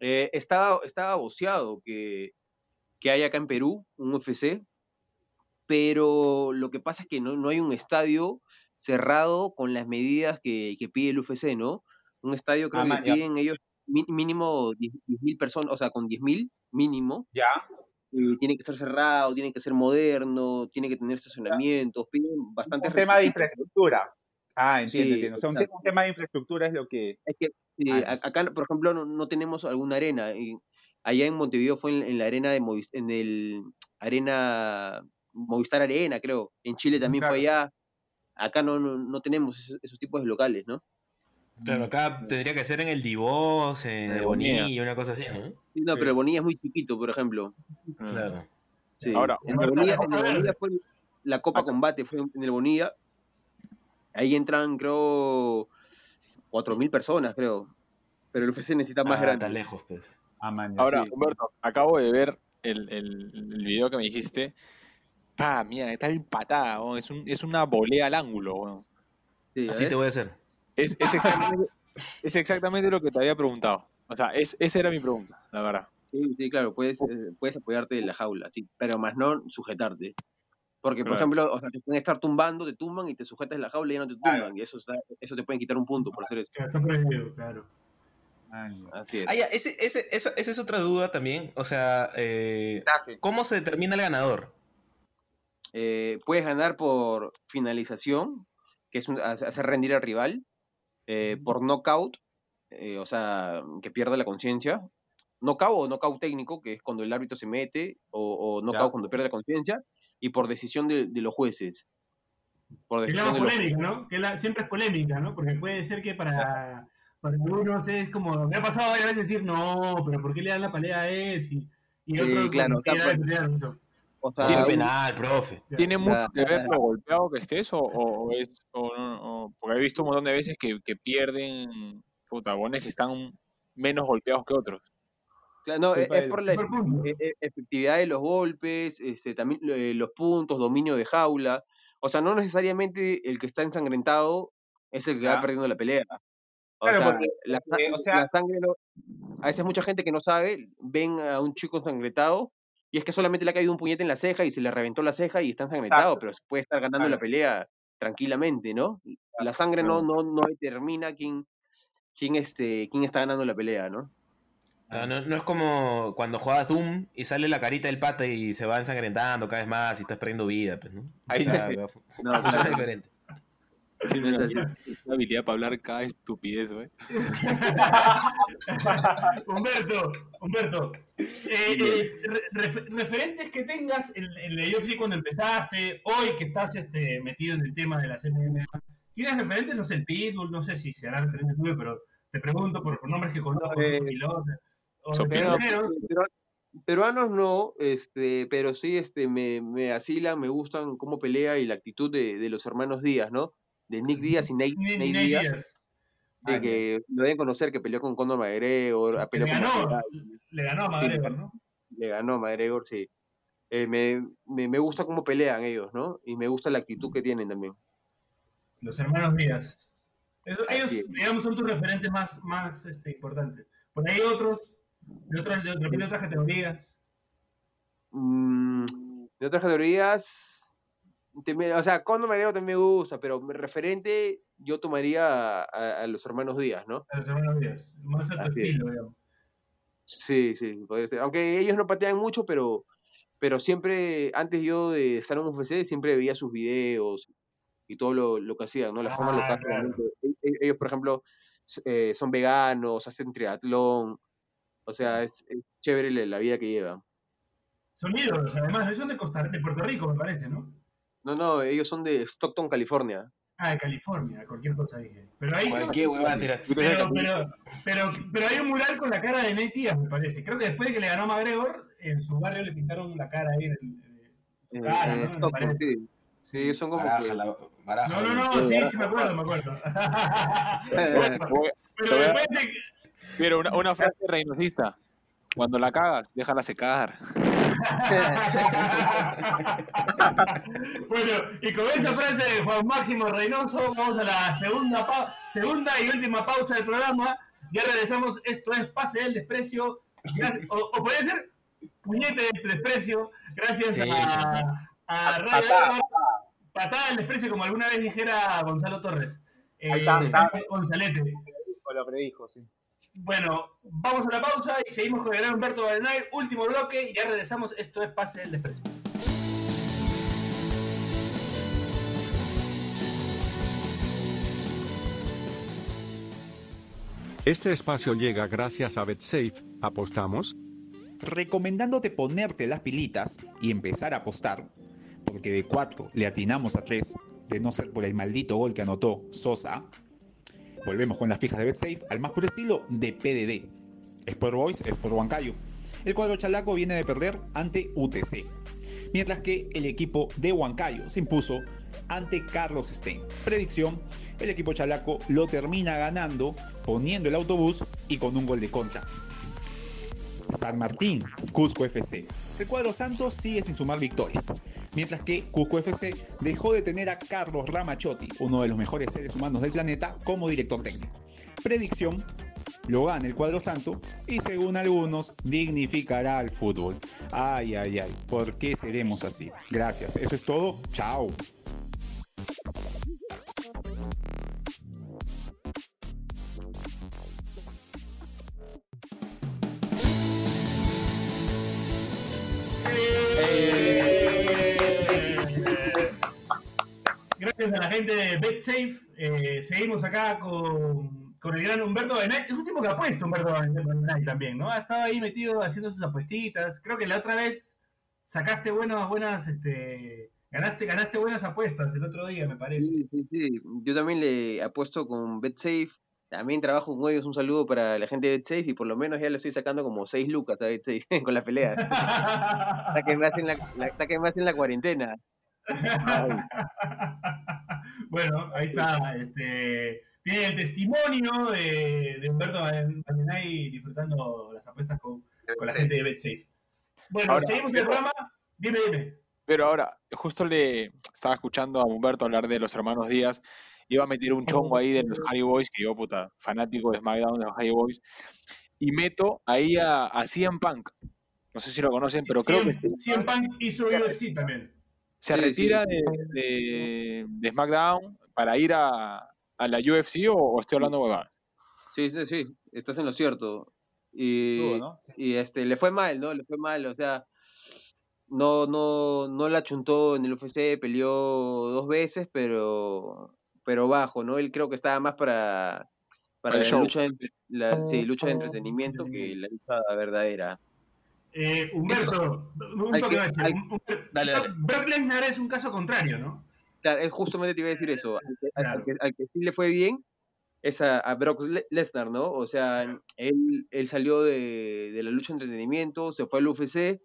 Eh, estaba, estaba voceado que, que hay acá en Perú un UFC, pero lo que pasa es que no, no hay un estadio cerrado con las medidas que, que pide el UFC, ¿no? Un estadio creo Ah, que man, ya. piden ellos mínimo 10.000 personas, o sea, con 10.000 mínimo, Ya. y tiene que ser cerrado, tiene que ser moderno, tiene que tener estacionamientos, piden bastantes Un tema de infraestructura. Ah, entiendo, Sí, entiendo. O sea, un, exacto. te- un tema de infraestructura es lo que... Es que Ah, a- acá, por ejemplo, no, no tenemos alguna arena. allá en Montevideo fue en, en la arena de Movis- en el arena Movistar Arena, creo. En Chile también fue Claro. allá. Acá no, no, no tenemos esos, esos tipos de locales, ¿no? Claro, acá tendría que ser en el Divos, en el Bonilla. Bonilla, una cosa así, ¿no? Sí, no, Sí. pero el Bonilla es muy chiquito, por ejemplo. Claro. Sí. Ahora, en el Bonilla, en el fue la Copa Acá. Combate, fue en el Bonilla. Ahí entran, creo, 4.000 personas, creo. Pero el UFC necesita más Ah, grande. está lejos, pues. Ah, man. Ahora, Sí. Humberto, acabo de ver el, el, el video que me dijiste. Pa, mira, está empatada, es, un, es una volea al ángulo. Sí, a Así ver. te voy a hacer. Es, es, exactamente, es exactamente lo que te había preguntado. O sea, es, esa era mi pregunta, la verdad. Sí, sí, claro, puedes, eh, puedes apoyarte en la jaula, sí, pero más no sujetarte. Porque, por Claro. ejemplo, o sea, te pueden estar tumbando, te tumban y te sujetas en la jaula y ya no te tumban. Claro. Y eso, está- eso te pueden quitar un punto por hacer eso. Que está prohibido, claro. Así es. Ah, ya, ese, ese, esa, esa es otra duda también. O sea, eh, ¿cómo se determina el ganador? Eh, puedes ganar por finalización, que es un- hacer rendir al rival, eh, por knockout, eh, o sea, que pierda la conciencia. Knockout o knockout técnico, que es cuando el árbitro se mete, o, o knockout Ya. cuando pierde la conciencia, y por decisión de, de los jueces. Por es la los polémica, ¿no? Que la- siempre es polémica, ¿no? Porque puede ser que para, para algunos es como, me ha pasado varias veces decir, no, pero ¿por qué le dan la pelea a él? Y, y otros claro, O sea, Tiene penal, profe. Ya. ¿Tiene mucho Ya. que ver lo golpeado que estés o, o- es, o no- o- porque he visto un montón de veces que, que pierden putabones que están menos golpeados que otros. Claro, no, es, por la punto. e- e- efectividad de los golpes, este, también eh, los puntos, dominio de jaula. O sea, no necesariamente el que está ensangrentado es el que va perdiendo la pelea. O Claro, sea, porque, la, eh, o sea- la sangre no- a veces mucha gente que no sabe, ven a un chico ensangrentado y es que solamente le ha caído un puñete en la ceja y se le reventó la ceja y está ensangrentado, pero puede estar ganando la pelea tranquilamente, ¿no? La sangre no, no, no determina quién, quién, este, quién está ganando la pelea, ¿no? Ah, no, no es como cuando juegas Doom y sale la carita del pata y se va ensangrentando cada vez más y estás perdiendo vida, pues, ¿no? Ahí- fu- No, claro. diferente. Tiene una, habilidad para hablar cada estupidez, güey. Humberto, Humberto, eh, eh, re- refer- referentes que tengas en, en la UFC cuando empezaste, hoy que estás este, metido en el tema de las MMA, ¿tienes referentes? No sé, el Pitbull, no sé si será referente tuyo, pero te pregunto por, por nombres que conozco, Eh, pilotos, o Son Pero- extranjeros. pero- peruanos no, este, pero sí este, me, me asilan, me gustan cómo pelea y la actitud de, de los hermanos Díaz, ¿no? De Nick Díaz y Nate, Díaz, Díaz. de que lo deben conocer, que peleó con Conor McGregor, ha Le con ganó, le ganó a McGregor, ¿no? le ganó a McGregor, sí. Eh, me, me, me gusta cómo pelean ellos, ¿no? Y me gusta la actitud que tienen también. Los hermanos Díaz. Eso- ellos, es. digamos, son tus referentes más, más este, importantes. Por ahí otros, de, otras de, otras categorías. Mm, de otras categorías, o sea, Conor McGregor también me gusta, pero referente yo tomaría a, a- a los hermanos Díaz, ¿no? A los hermanos Díaz. Más a tu es. estilo, digamos. Sí, sí, podría ser. Aunque ellos no patean mucho, pero, pero siempre, antes yo de estar en un UFC, siempre veía sus videos y todo lo, lo que hacían, ¿no? La forma Ah, hacen, claro. realmente. E- e- Ellos, por ejemplo, eh, son veganos, hacen triatlón, o sea, es, es chévere la, la vida que llevan. Son ídolos, además. Ellos son de, Costa, de Puerto Rico, me parece, ¿no? No, no, ellos son de Stockton, California. Ah, de California, cualquier cosa dije. Pero ahí creo- Cualquier huevada tiraste. pero, pero, pero, pero hay un mural con la cara de Nate Díaz, me parece. Creo que después de que le ganó a McGregor, en su barrio le pintaron la cara ahí. el- eh, ¿no? Me Stockton, parece. sí. Sí, son como Baraja, que... la, baraja. No, no, no, sí, sí me acuerdo, me acuerdo. Pero después de, Pero una, una frase reinocista. Cuando la cagas, déjala secar. bueno, y con esta frase de Juan Máximo Reynoso, vamos a la segunda, pa- segunda y última pausa del programa. Ya regresamos. Esto es Pase del Desprecio. O, o puede ser Puñete del Desprecio. Gracias Sí. a, a Radio Patada. Del Desprecio, como alguna vez dijera Gonzalo Torres. Eh, Ahí está, ahí está. Gonzalete. Lo predijo, sí. Bueno, vamos a la pausa y seguimos con el gran Humberto Valdenay. Último bloque y ya regresamos. Esto es Pase del Desprecio. Este espacio llega gracias a BetSafe. ¿Apostamos? recomendándote ponerte las pilitas y empezar a apostar, porque de 4 le atinamos a 3, de no ser por el maldito gol que anotó Sosa. Volvemos con las fijas de BetSafe al más puro estilo de PDD. Sport Boys, Sport Huancayo. El cuadro chalaco viene de perder ante UTC, mientras que el equipo de Huancayo se impuso ante Carlos Stein. Predicción, el equipo chalaco lo termina ganando poniendo el autobús y con un gol de contra. San Martín, Cusco FC. El cuadro Santos sigue sin sumar victorias, mientras que Cusco FC dejó de tener a Carlos Ramachotti, uno de los mejores seres humanos del planeta, como director técnico. Predicción, lo gana el cuadro santo y según algunos dignificará al fútbol. Ay, ay, ay, ¿por qué seremos así? Gracias, eso es todo, chao. Gracias a la gente de BetSafe. eh, seguimos acá con, con el gran Humberto Valdenay. Es un tipo que ha puesto Humberto Valdenay también, ¿no? Ha estado ahí metido haciendo sus apuestitas. Creo que la otra vez sacaste buenas, buenas, este, ganaste, ganaste buenas apuestas el otro día, me parece. Sí, sí, sí. Yo también le apuesto con BetSafe. También trabajo con ellos. Un saludo para la gente de BetSafe y por lo menos ya le estoy sacando como 6 lucas a BetSafe con la pelea. Hasta que me hacen la, la- hasta que me hacen la cuarentena. bueno, ahí está. Este, tiene el testimonio de, de Humberto Valdenay disfrutando las apuestas con, con la gente de BetSafe. Bueno, Ahora, seguimos el pero- programa. Dime, dime. Pero ahora, justo le estaba escuchando a Humberto hablar de los hermanos Díaz. Iba a meter un chongo ahí de los Harry Boys, que yo, puta, fanático de SmackDown de los Harry Boys. Y meto ahí a, a CM Punk. No sé si lo conocen, pero creo que Cien- Cien Punk hizo UFC también. Se Sí, sí. retira de, de- de SmackDown para ir a, a la UFC o, o estoy hablando huevadas. Sí, sí, sí. Estás en lo cierto. Y, Estuvo, ¿no? Sí. y este le fue mal, ¿no? Le fue mal, o sea, no, no, no la chuntó en el UFC, peleó dos veces, pero, pero bajo, ¿no? Él creo que estaba más para, para la lucha de, la, sí, lucha de entretenimiento que la lucha verdadera. Eh, Humberto, un toque que- hay- un- un- Dale, dale. Brock Lesnar es un caso contrario, ¿no? Claro, es justamente te iba a decir eso. Al que, al- al Claro. que- al que sí le fue bien es a, a Brock Le- Lesnar, ¿no? O sea, él, él salió de, de la lucha de entretenimiento, se fue al UFC,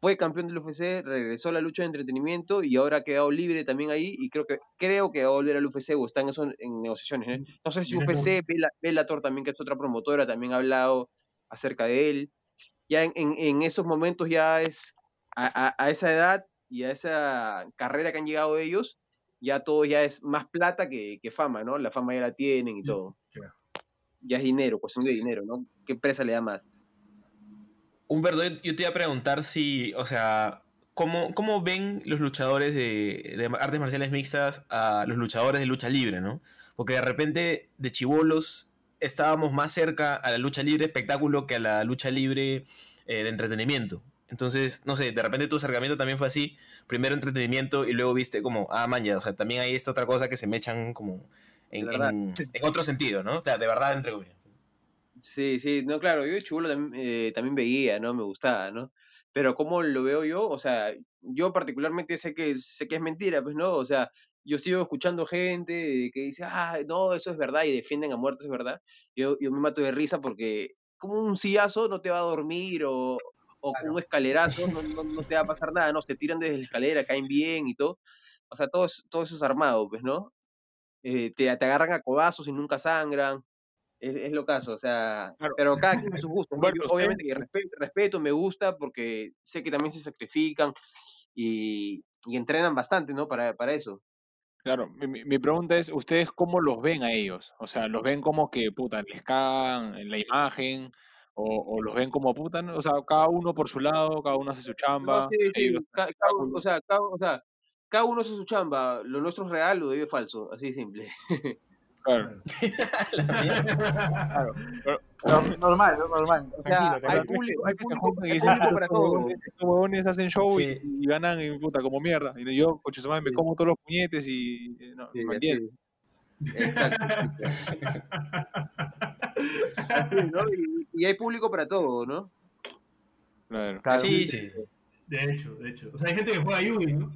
fue campeón del UFC, regresó a la lucha de entretenimiento y ahora ha quedado libre también ahí y creo que creo que va a volver al UFC o están en, en negociaciones. ¿eh? No sé si UFC, Bella- Bellator también, que es otra promotora, también ha hablado acerca de él. Ya en, en, en esos momentos ya es a, a, a esa edad y a esa carrera que han llegado ellos, ya todo ya es más plata que, que fama, ¿no? La fama ya la tienen y todo. claro. Ya es dinero, cuestión de dinero, ¿no? ¿Qué empresa le da más? Humberto, yo, yo te iba a preguntar si, o sea, ¿cómo, cómo ven los luchadores de, de artes marciales mixtas a los luchadores de lucha libre, ¿no? Porque de repente, de chivolos, estábamos más cerca a la lucha libre espectáculo que a la lucha libre eh, de entretenimiento. Entonces, no sé, de repente tu acercamiento también fue así, primero entretenimiento y luego viste como, ah, man, ya, o sea, también hay esta otra cosa que se me echan como en- en otro sentido, ¿no? O sea, de verdad, entre comillas. Sí, sí, no, claro, yo de chulo también, eh, también veía, ¿no? Me gustaba, ¿no? Pero ¿cómo lo veo yo? O sea, yo particularmente sé que, sé que es mentira, pues, ¿no? O sea, yo sigo escuchando gente que dice, ah, no, eso es verdad, y defienden a muertos, es verdad. Yo, yo me mato de risa porque como un sillazo no te va a dormir o, o un escalerazo no, no, no te va a pasar nada, ¿no? Se tiran desde la escalera, caen bien y todo. O sea, todo, todo eso es armado, pues, ¿no? Eh, te, te agarran a codazos y nunca sangran. es, es lo caso, o sea, Claro. pero cada quien sus gustos. ¿no? Yo usted- obviamente que respeto, respeto, me gusta porque sé que también se sacrifican y, y entrenan bastante, ¿no? Para, para eso. Claro, mi, mi- pregunta es, ¿ustedes cómo los ven a ellos? O sea, ¿los ven como que, puta, les cagan en la imagen? O, o los ven como puta? ¿no? O sea, cada uno por su lado, cada uno hace su chamba. No, sí, sí, ellos- ca- cada uno- o sea, cada, o sea, cada uno hace su chamba, lo nuestro es real, lo de ellos es falso, así de simple. claro. Claro. Pero- No, normal, no, normal. O sea, Tranquilo, hay público, hay que se público, juntan y hay dicen, público "Ah, para estos todo. huevones- estos huevones hacen show y- Sí. y, ganan y, puta como mierda. Y yo, coche me Sí. como todos los puñetes y eh, no, Sí, ¿me entiendes? es. Exacto. ¿no? Y, y hay público para todo, ¿no? Claro. Claro. Sí, sí. De hecho, de hecho. O sea, hay gente que juega Yugi, ¿no?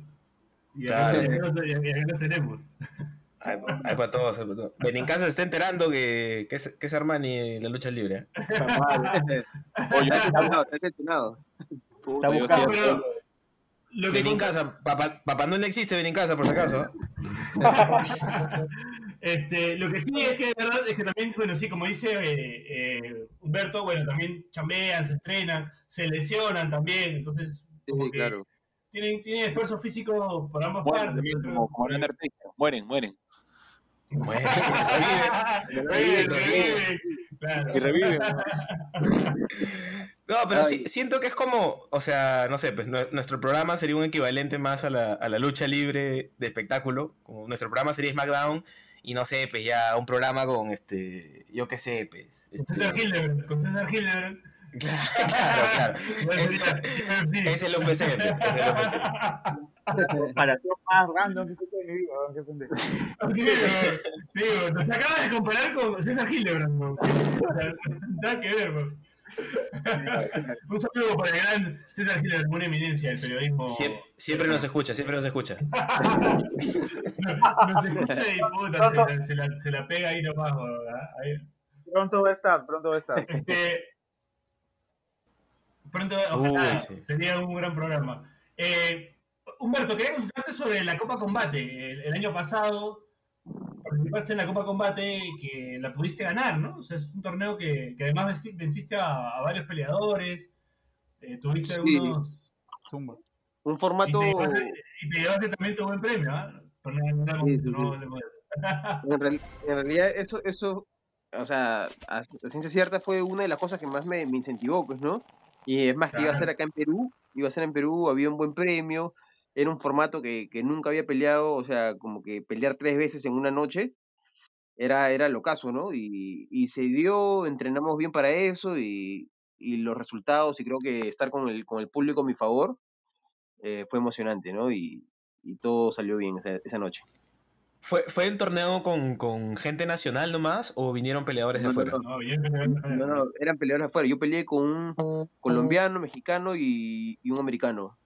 Y Claro. y acá no tenemos. Hay, hay para todos, hay para todos. Benincasa se está enterando que, que, es, que es Armani en la lucha libre. ¿eh? Oye, Está buscando, sí- Pero lo que Benincasa, papá, papá no le existe Benincasa, por si acaso. Este, lo que sí es que de verdad es que también, bueno, sí, como dice eh, eh, Humberto, bueno, también chambean, se entrenan, se lesionan también, entonces Sí, como que claro. tienen, tienen esfuerzo físico por ambas mueren partes. también como, como Undertaker. Mueren, mueren. Bueno, reviven, claro. Y reviven. No, pero sí, siento que es como, o sea, no sé, pues nue- nuestro programa sería un equivalente más a la, a la lucha libre de espectáculo, como nuestro programa sería SmackDown, y no sé, pues ya un programa con, este, yo qué sé, pues. Con este, César Hildebrand, con César Hildebrand. Claro, claro, Es, es el UFC, es el UFC. Comparación más random que vida, weón, qué pendejo. Digo, nos acabas de comparar con César Hildebrand, bro. O sea, nada que ver, bro. Un saludo para el gran César Hildebrand, una eminencia del periodismo. Siem- siempre nos escucha, siempre nos escucha. Nos escucha y puta, se la, se la, se la pega ahí nomás, bro. Ahí. Pronto va a estar, pronto va a estar. Este, pronto, ojalá, Uy, sí. sería un gran programa. Eh, Humberto, quería consultarte sobre la Copa Combate. El, el año pasado participaste en la Copa Combate que la pudiste ganar, ¿no? O sea, es un torneo que, que además venci- venciste a, a varios peleadores, eh, tuviste Sí. algunos... Zumba. Un Y formato, te, llevaste, y te llevaste también tu buen premio, ¿ah? No, no en, real- en realidad, eso, eso, o sea, a, a ciencia cierta fue una de las cosas que más me, me incentivó, pues, ¿no? Y es más, que iba a ser acá en Perú, iba a ser en Perú, había un buen premio, era un formato que, que nunca había peleado, o sea, como que pelear tres veces en una noche, era, era lo caso, ¿no? Y, y se dio, entrenamos bien para eso y, y los resultados, y creo que estar con el, con el público a mi favor, eh, fue emocionante, ¿no? Y, y todo salió bien esa, esa noche. ¿Fue, ¿Fue un torneo con, con gente nacional nomás o vinieron peleadores de No, no, afuera? No. No, no, eran peleadores afuera. Yo peleé con un colombiano, mexicano y, y un americano.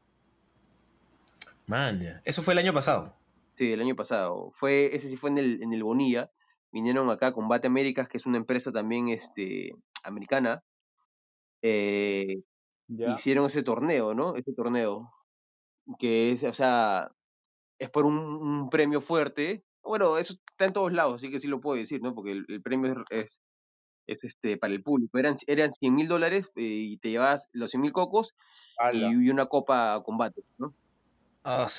Man, ya. Eso fue el año pasado. Sí, el año pasado. Fue, ese sí fue en el, en el Bonilla. Vinieron acá Combate Américas, que es una empresa también este, americana. Eh, Ya. hicieron ese torneo, ¿no? Ese torneo. Que es, o sea, es por un, un premio fuerte. Bueno, eso está en todos lados, así que sí lo puedo decir, ¿no? Porque el, el premio es, es, es, este para el público. Eran, eran 100 mil dólares eh, y te llevabas los 100 mil cocos y, y una copa a combate, ¿no? Ah.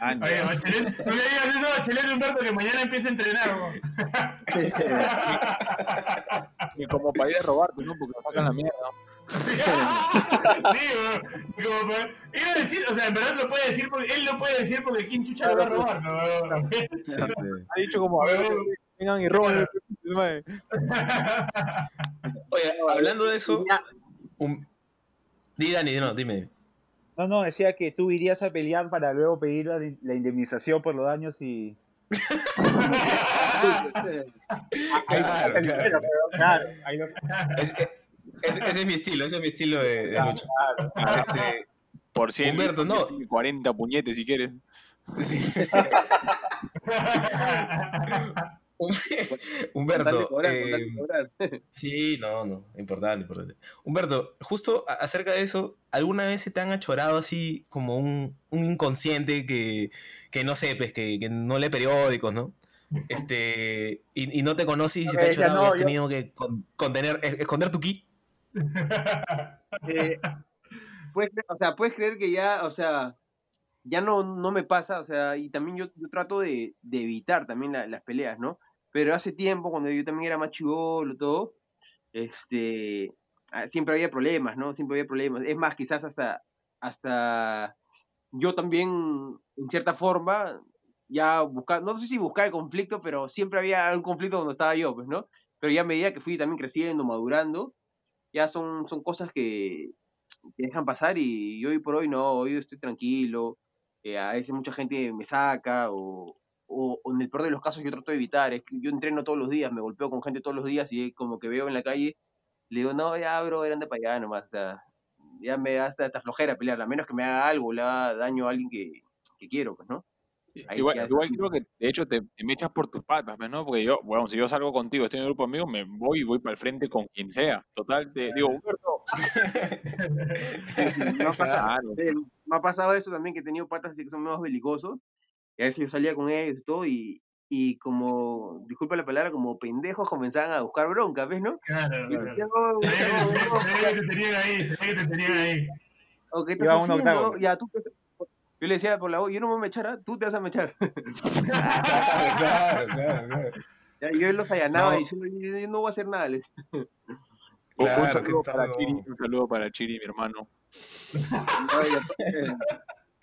Ah, Oye. Bachelet, no le digas eso a Bachelet Humberto que mañana empieza a entrenar. Y como para ir a robarte, ¿no? Porque nos sacan la mierda. sí, como Iba a decir, o sea, en verdad lo puede decir porque él lo puede decir porque quién chucha lo va a robar, ¿no? También. Ha dicho como, a ver, vengan y roban. Oye, hablando de eso, un... Di, Dani, no, dime. No, no, decía que tú irías a pelear para luego pedir la, la indemnización por los daños y. Claro, Ahí claro. claro, ahí lo- Es- es- ese, ese es mi estilo, ese es mi estilo de, de lucha. Este, Por 100 Humberto, no. 40 puñetes si quieres. sí. Humberto, cobrar, eh, cobrar. Sí, no, no, importante, importante. Humberto, justo acerca de eso, ¿alguna vez se te han achorado así como un, un inconsciente que, que no sé, pues, que, que no lee periódicos, ¿no? este, y, y no te conoce y Ok, te ha no, y has yo- tenido que con- contener, es- esconder tu ki. Eh, cre- o sea, puedes creer que ya, o sea, ya no, no me pasa, o sea, y también yo, yo trato de, de evitar también la- las peleas, ¿no? Pero hace tiempo, cuando yo también era más chivolo, todo, este, ah, siempre había problemas, ¿no? Siempre había problemas. Es más, quizás hasta, hasta yo también, en cierta forma, ya buscar, no sé si buscar el conflicto, pero siempre había algún conflicto donde estaba yo, pues, ¿no? Pero ya a medida que fui también creciendo, madurando, ya son, son cosas que, dejan pasar y hoy por hoy no, hoy estoy tranquilo, eh, a veces mucha gente me saca o, o, en el peor de los casos yo trato de evitar, es que yo entreno todos los días, me golpeo con gente todos los días y como que veo en la calle, le digo, no, ya bro, anda para allá nomás, sea, ya me da hasta, hasta flojera pelear, a menos que me haga algo, le haga daño a alguien que, que quiero, pues, ¿no? Ahí Igual, igual creo que de hecho te, te me echas por tus patas, pues, ¿no? Porque yo, bueno, si yo salgo contigo, estoy en un grupo de amigos, me voy y voy para el frente con quien sea. Total, te digo, Humberto. me, ha pasado, Claro. eh, me ha pasado eso también, que he tenido patas así que son menos belicosos, y a veces yo salía con ellos y todo, y, y como, disculpa la palabra, como pendejos comenzaban a buscar bronca, ¿ves, no? Claro, claro. decía, "No, Se ve no, que- que te tenían ahí, se ve que te tenían ahí. ¿o qué te Iba a estás un octágono. Ya, tú te- Yo le decía por la voz, yo no me voy a echar, ¿ah? tú te vas a mechar. claro, claro, claro. Ya, yo los allanaba No. diciendo, yo, yo no voy a hacer nada. Claro, un ¿qué saludo para? Chiri, un saludo para Chiri, mi hermano. No,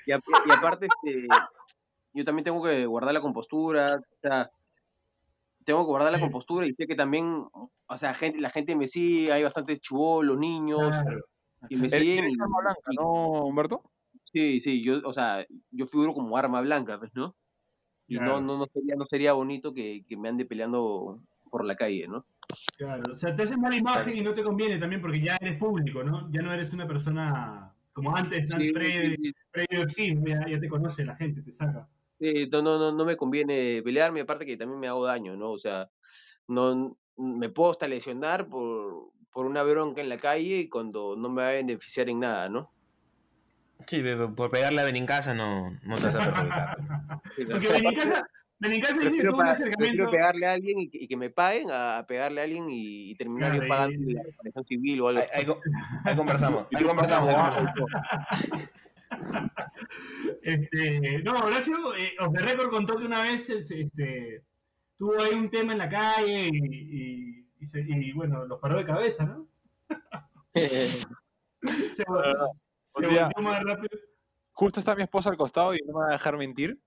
y, aparte, y este, yo también tengo que guardar la compostura, o sea, tengo que guardar la compostura y sé que también, o sea, gente, la gente me sigue, hay bastantes chubolos, niños, Claro. y me ¿Eres, siguen. y- blanca, y- no, Humberto? Sí, sí, yo, o sea, yo figuro como arma blanca, pues, ¿no? Y Claro. no, no, no sería, no sería bonito que, que me ande peleando por la calle, ¿no? Claro, o sea, te haces mala imagen y no te conviene también porque ya eres público, ¿no? Ya no eres una persona como antes, Sí, pre, sí, ya, ya te conoce la gente, te saca. Sí, no, no, no, no me conviene pelearme, aparte que también me hago daño, ¿no? O sea, no me puedo hasta lesionar por, por una bronca en la calle cuando no me va a beneficiar en nada, ¿no? Sí, pero por pegarle a Benincasa no, no te vas a perjudicar. Porque Benincasa, Benincasa dice tuvo un acercamiento. prefiero pegarle a alguien y que, y que me paguen a, a pegarle a alguien y, y terminar Claro, yo y- pagando la reparación civil o algo. Ahí, ahí ahí conversamos, ahí conversamos, ahí conversamos. Este, no, Horacio, eh, Off the Record contó que una vez este, tuvo ahí un tema en la calle y, y, y se- y, bueno, los paró de cabeza, ¿no? Se, se un día- volvió más rápido. Justo está mi esposa al costado y no me va a dejar mentir.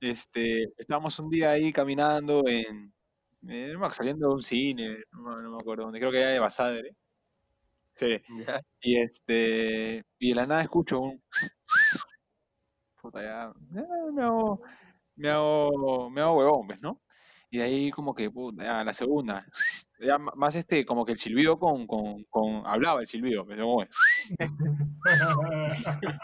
Este, estábamos un día ahí caminando en, eh, me acuerdo, saliendo de un cine, no, me- no me acuerdo dónde, creo que era de Basadre. Sí, Ya. y este, y de la nada escucho un, puta ya, eh, me hago, me hago, me hago huevón, pues, ¿no? Y de ahí como que, puta, ya, la segunda, ya más este, como que el silbido con, con, con, hablaba el silbido, pues, como,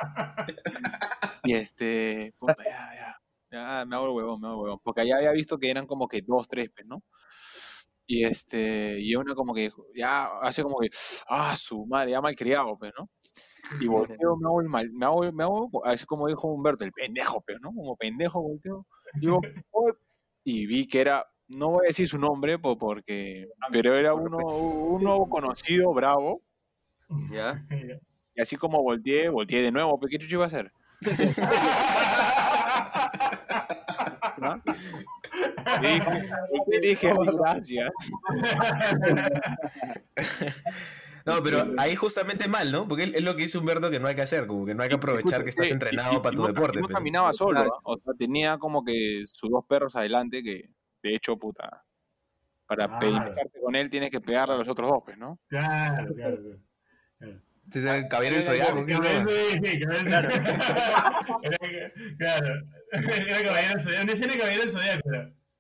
Y este, puta, ya, ya, ya, me hago el huevón, me hago el huevón. Porque allá había visto que eran como que dos, tres, pues, ¿no? Y este, y una como que, ya, hace como que, ah, su madre, ya malcriado, pues, ¿no? Y volteo, me hago el mal, me hago, me hago, así como dijo Humberto, el pendejo, pues, ¿no? Como pendejo, volteo. Digo, "Oye", y vi que era, no voy a decir su nombre, po- porque, pero era uno, uno conocido, bravo, ¿Ya? y así como volteé, volteé de nuevo, ¿pero qué chucho iba a hacer? ¿No? Y dije, y dije, gracias. No, pero ahí justamente mal, ¿no? Porque es lo que dice Humberto que no hay que hacer, como que no hay que aprovechar que estás Sí, entrenado y- y- para tu deporte. y no pero- caminaba solo, o sea, tenía como que sus dos perros adelante que, de hecho, puta, para Claro. peinarte con él tienes que pegarle a los otros dos, pues, ¿no? Claro, claro. claro. Caballero zodiaco, ¿qué Zodiaco. Era- Claro. Era caballero Zodiaco. Una escena de caballero Zodiaco.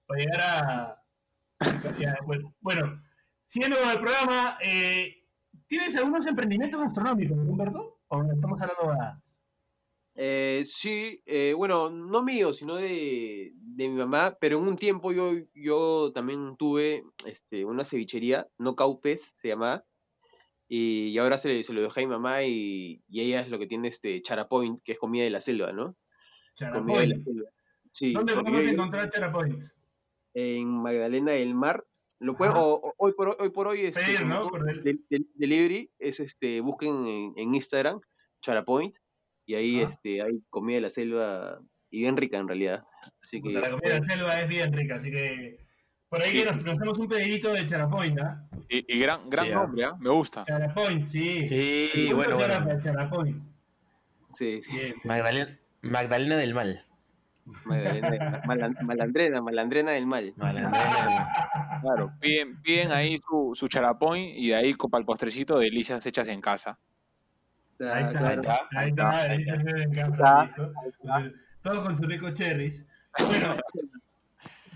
Para llegar a. bueno, siguiendo con el programa, eh, ¿tienes algunos emprendimientos gastronómicos, Humberto? ¿O estamos hablando más? Eh, sí, eh, bueno, no mío, sino de, de mi mamá, pero en un tiempo yo, yo también tuve este, una cevichería, no Caupes se llamaba, y, y ahora se, se lo dejé a mi mamá y, y ella es lo que tiene este Charapoint, que es comida de la selva, ¿no? Charapoint. selva. Sí, ¿Dónde podemos yo- encontrar Charapoint? en Magdalena del Mar. Lo pueden, o, o- hoy por hoy, hoy por hoy este, Pedir, como ¿no? todo Por del- del- del- delivery es este busquen en, en Instagram Charapoint y ahí este hay comida de la selva y bien rica en realidad. Así que Puta, la comida de la selva es bien rica, así que por ahí Sí, que nos, hacemos un pedidito de Charapoint, ¿ah? Y, y gran, gran Sí, ah. nombre, ¿ah? Me gusta. Charapoint, sí. Sí, bueno, bueno. Charapoint. sí, sí. Magdalena, Magdalena del Mal. Magdalena- malan- malandrena, malandrena del mal. Magdalena Claro, piden, piden ahí su, su charapoin y de ahí para el postrecito delicias hechas en casa. Ahí Ah, está, está. ahí está, ahí ahí está, en casa, está, listo. Entonces, Todo con sus ricos cherries. Bueno,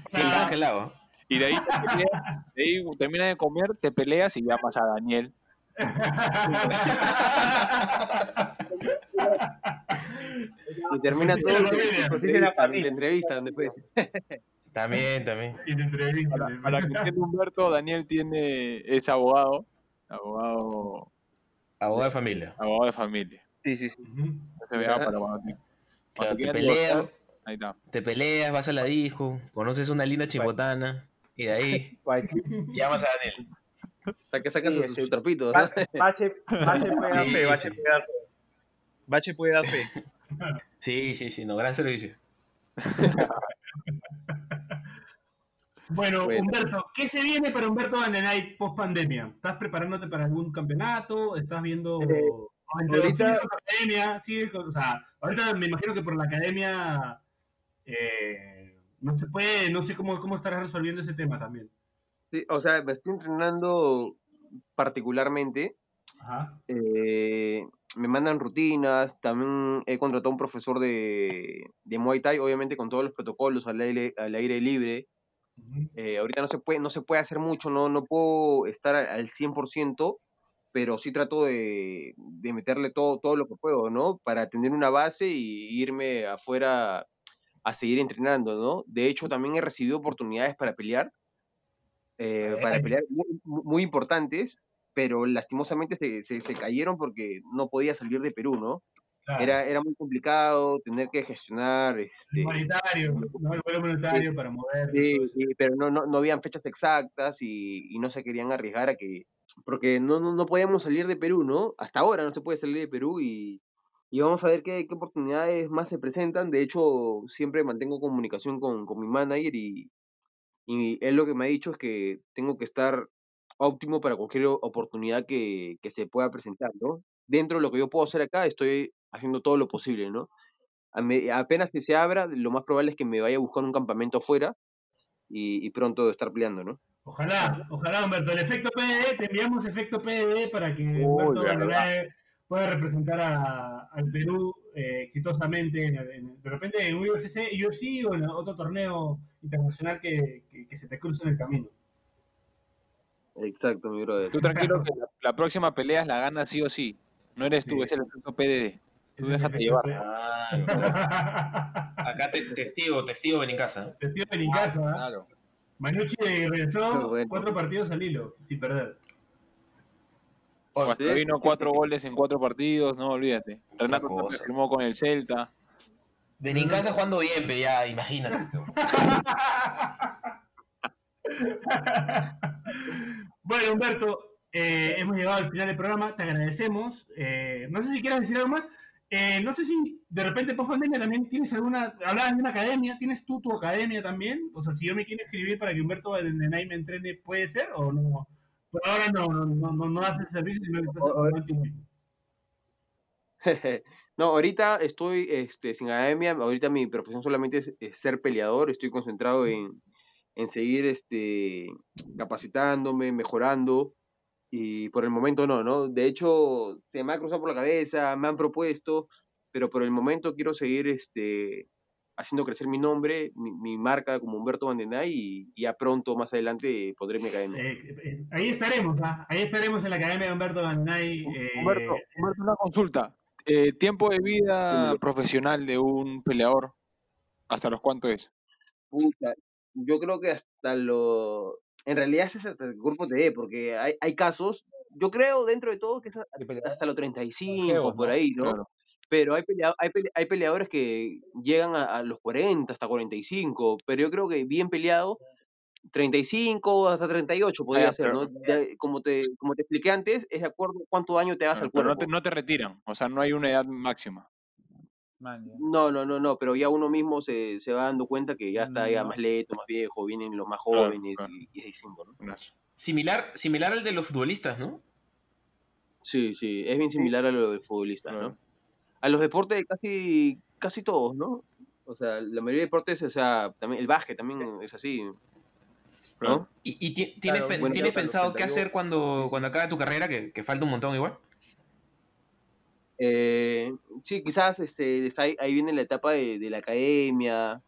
Sí, Ah. congelado. Y de ahí, te peleas, de ahí terminas de comer, te peleas y llamas a Daniel. Y termina todo la en la entrevista, familia. entrevista donde fue. También, también. Para, para que entienda Humberto, Daniel tiene, es abogado, abogado, Abogado de familia. abogado de familia. Sí, sí, sí. Ujú. No se vea para cuando te, Claro, peleas, Ahí está. te peleas, vas a la disco, conoces una linda chimbotana y de ahí llamas a Daniel. Saca, saca Sí, sus sí. sus trapitos. Ba- ¿no? Bache, Bache puede dar Sí, fe, Bache sí. puede dar fe. Bache puede dar fe. Sí, sí, sí, no, gran servicio. Bueno, Bueno. Humberto, ¿qué se viene para Humberto Vandenay post pandemia? ¿Estás preparándote para algún campeonato? ¿Estás viendo Eh, o ahorita- academia? ¿Sigues con- o sea, ahorita me imagino que por la academia eh, no se puede, no sé cómo, cómo estarás resolviendo ese tema también. Sí, o sea, me estoy entrenando particularmente. Ajá. eh, me mandan rutinas. También he contratado a un profesor de, de Muay Thai, obviamente con todos los protocolos al aire, al aire libre. Eh, ahorita no se puede, no se puede hacer mucho, no, no puedo estar al- al 100%, pero sí trato de, de meterle todo, todo lo que puedo, ¿no? Para tener una base y irme afuera a seguir entrenando, ¿no? De hecho, también he recibido oportunidades para pelear, eh, para pelear muy, muy importantes, pero lastimosamente se, se, se cayeron porque no podía salir de Perú, ¿no? Claro. Era, era muy complicado tener que gestionar, el este, monetario, ¿no? El vuelo monetario para mover. Sí, sí, pero no, no, no habían fechas exactas y, y no se querían arriesgar a que, porque no, no, no podíamos salir de Perú, ¿no? Hasta ahora no se puede salir de Perú y, y vamos a ver qué, qué oportunidades más se presentan. De hecho, siempre mantengo comunicación con, con mi manager y, y él lo que me ha dicho es que tengo que estar óptimo para cualquier oportunidad que, que se pueda presentar, ¿no? Dentro de lo que yo puedo hacer acá, estoy haciendo todo lo posible, ¿no? A me- apenas que se abra, lo más probable es que me vaya a buscar un campamento afuera y, y pronto estar peleando, ¿no? Ojalá, ojalá, Humberto. El efecto PDD, te enviamos efecto PDD para que Uy, Humberto pueda representar a- al Perú eh, exitosamente, en, en- de repente en UFC, UFC o en otro torneo internacional que, que- que se te cruce en el camino. Exacto, mi brother. Tú tranquilo que la, la próxima pelea la ganas sí o sí. No eres tú, Sí. es el efecto PDD. Tú es el déjate llevar. Acá te- testigo, testigo ven en casa. Testigo de Nicaso, ¿ah? Claro. Manucci regresó bueno. cuatro partidos al hilo, sin perder. Hasta vino cuatro goles en cuatro partidos, no olvídate. Renato también firmó con el Celta. Benincasa jugando bien, pero ya, imagínate. bueno, Humberto, eh, hemos llegado al final del programa, te agradecemos. Eh, no sé si quieres decir algo más. Eh, no sé si de repente post pandemia también tienes alguna, hablabas de una academia, ¿tienes tú tu academia también? O sea, si yo me quiero escribir para que Humberto Valdenay me entrene, ¿puede ser o no? Por ahora no, no, no, no, no haces servicio, sino que no, ahorita estoy este, sin academia, ahorita mi profesión solamente es, es ser peleador, estoy concentrado en, en seguir este, capacitándome, mejorando, y por el momento no, ¿no? De hecho, se me ha cruzado por la cabeza, me han propuesto, pero por el momento quiero seguir este, haciendo crecer mi nombre, mi, mi marca como Humberto Vandenay, y, y ya pronto, más adelante, pondré mi academia. Eh, eh, ahí estaremos, ¿ah? ahí estaremos en la academia de Humberto Valdenay. eh, Humberto, Humberto, una consulta. Eh, tiempo de vida profesional de un peleador, ¿hasta los cuánto es? Puta, yo creo que hasta lo... En realidad es hasta el grupo TD, porque hay, hay casos, yo creo dentro de todo que es hasta los 35, longevos, por ahí, ¿no? Claro. Pero hay, pelea- hay, pele- hay peleadores que llegan a, a los 40, hasta 45, pero yo creo que bien peleado 35 hasta 38 podría Ah, ser, pero- ¿no? De- como, te, como te expliqué antes, es de acuerdo a cuánto daño te hagas Claro, al pero cuerpo. no te, no te retiran, o sea, no hay una edad máxima. No, no, no, no, pero ya uno mismo se, se va dando cuenta que ya está ya No. más lento, más viejo, vienen los más Claro, jóvenes claro. Y, y es distinto, ¿no? No. Similar, similar al de los futbolistas, ¿no? Sí, sí, es bien similar a lo de futbolistas, Claro. ¿no? A los deportes de casi, casi todos, ¿no? O sea, la mayoría de deportes, o sea, también el básquet también es así, ¿no? ¿Y, y ti- tienes, Claro, bueno, tienes pensado qué 32 hacer cuando, cuando acabe tu carrera? Que, que falta un montón igual. Eh, sí, quizás este, ahí, ahí viene la etapa de, de la academia,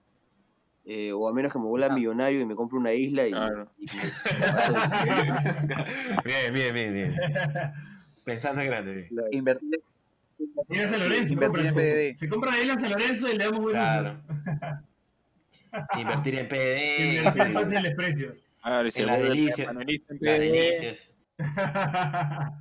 eh, o a menos que me vuelva Ah. millonario y me compre una isla y, Claro. y me- bien, bien, bien, bien. Pensando en grande, bien. Invertir, Mira San Lorenzo, Invertir compra- en PDD. se compra él en San Lorenzo y le damos buen Claro. Invertir en PD, Invertir en pase del desprecio. A ver, si En el las delicias. en las delicias.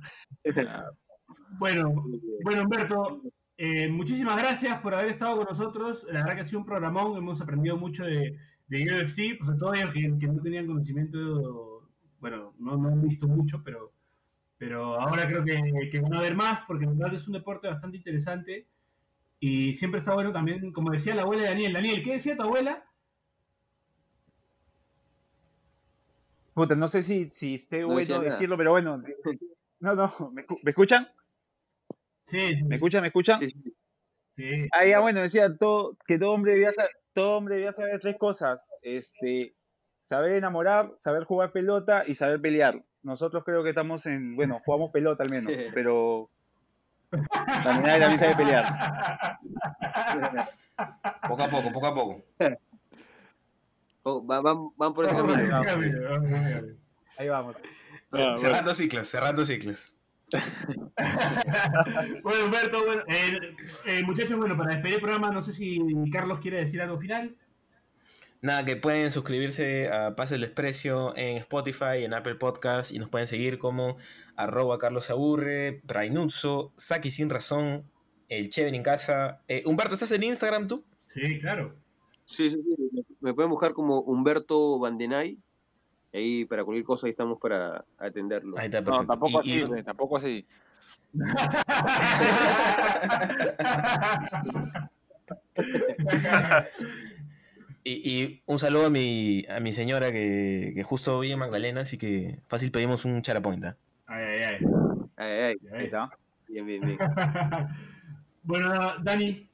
bueno, bueno, Humberto, eh, muchísimas gracias por haber estado con nosotros. La verdad que ha sido un programón, hemos aprendido mucho de, de UFC, pues a todos ellos que, que no tenían conocimiento, bueno, no, no han visto mucho, pero, pero ahora creo que, que van a ver más, porque en verdad es un deporte bastante interesante. Y siempre está bueno también, como decía la abuela de Daniel. Daniel, ¿qué decía tu abuela? Puta, no sé si, si esté No bueno decirlo, pero bueno. No, no, ¿me, escu- ¿me escuchan? Sí, sí, ¿Me escuchan? ¿Me escuchan? Sí, sí. sí. Ah, ya, bueno, decía todo, que todo hombre debía saber, todo hombre debía saber tres cosas. Este, saber enamorar, saber jugar pelota y saber pelear. Nosotros creo que estamos en, bueno, jugamos pelota al menos, pero también hay también sabe pelear. Poco a poco, poco a poco. Oh, va- van, van por ese camino. vamos. Ahí vamos. Ah, bueno. cerrando ciclos, cerrando ciclos. Bueno, Humberto, bueno, eh, eh, muchachos, bueno, para despedir el programa, no sé si Carlos quiere decir algo final. Nada, que pueden suscribirse a Pase el Desprecio en Spotify, en Apple Podcast y nos pueden seguir como arroba Carlos Aburre, Rainuzzo, Saki Sin Razón, el Cheven en Casa. Eh, Humberto, ¿estás en Instagram tú? Sí, claro. Sí, sí, sí. me- pueden buscar como Humberto Bandenay. Ahí para cualquier cosa ahí estamos para atenderlo. Ahí está, No, perfecto. tampoco Y- así, y- tampoco así. Y, y un saludo a mi, a mi señora que, que justo vive en Magdalena, así que fácil pedimos un charapoint. ¿ah? Ay, ay, ay. Ay, ay, Ahí está. Bien, bien, bien. bueno, Dani,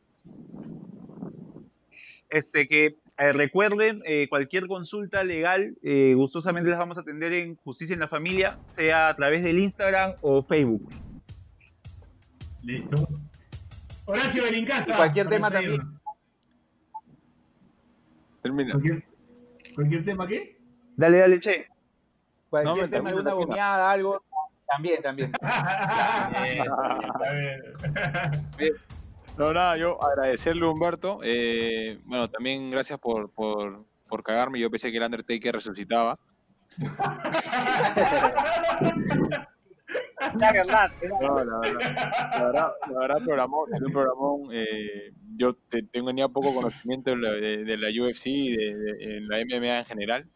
Este, que eh, recuerden, eh, cualquier consulta legal, eh, gustosamente las vamos a atender en Justicia en la Familia, sea a través del Instagram o Facebook. listo. Horacio Belincasa. Y cualquier tema despedirnos. Termina. ¿Cualquier, ¿Cualquier tema qué? Dale, dale, che. Cualquier No, me tema, alguna gomeada, algo, también, también. Está bien. No, nada, yo agradecerle a Humberto. eh, bueno, también gracias por, por, por cagarme. Yo pensé que el Undertaker resucitaba. No, la verdad, la verdad, la verdad programón, era un programón. eh, yo te- tenía poco conocimiento de la, de- de la UFC y de, de- en la MMA en general.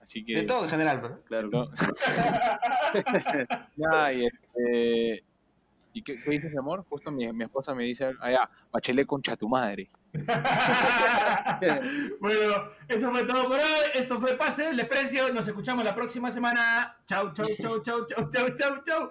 Así que. De todo en general, ¿no? Claro. No. Ya, y, este, ¿y qué, qué dices, mi amor? Justo mi, mi esposa me dice, allá, bachelet concha tu madre. bueno, eso fue todo por hoy. Esto fue Pase del Desprecio. Nos escuchamos la próxima semana. Chau, chau, chau, chau, chau, chau, chau, chau.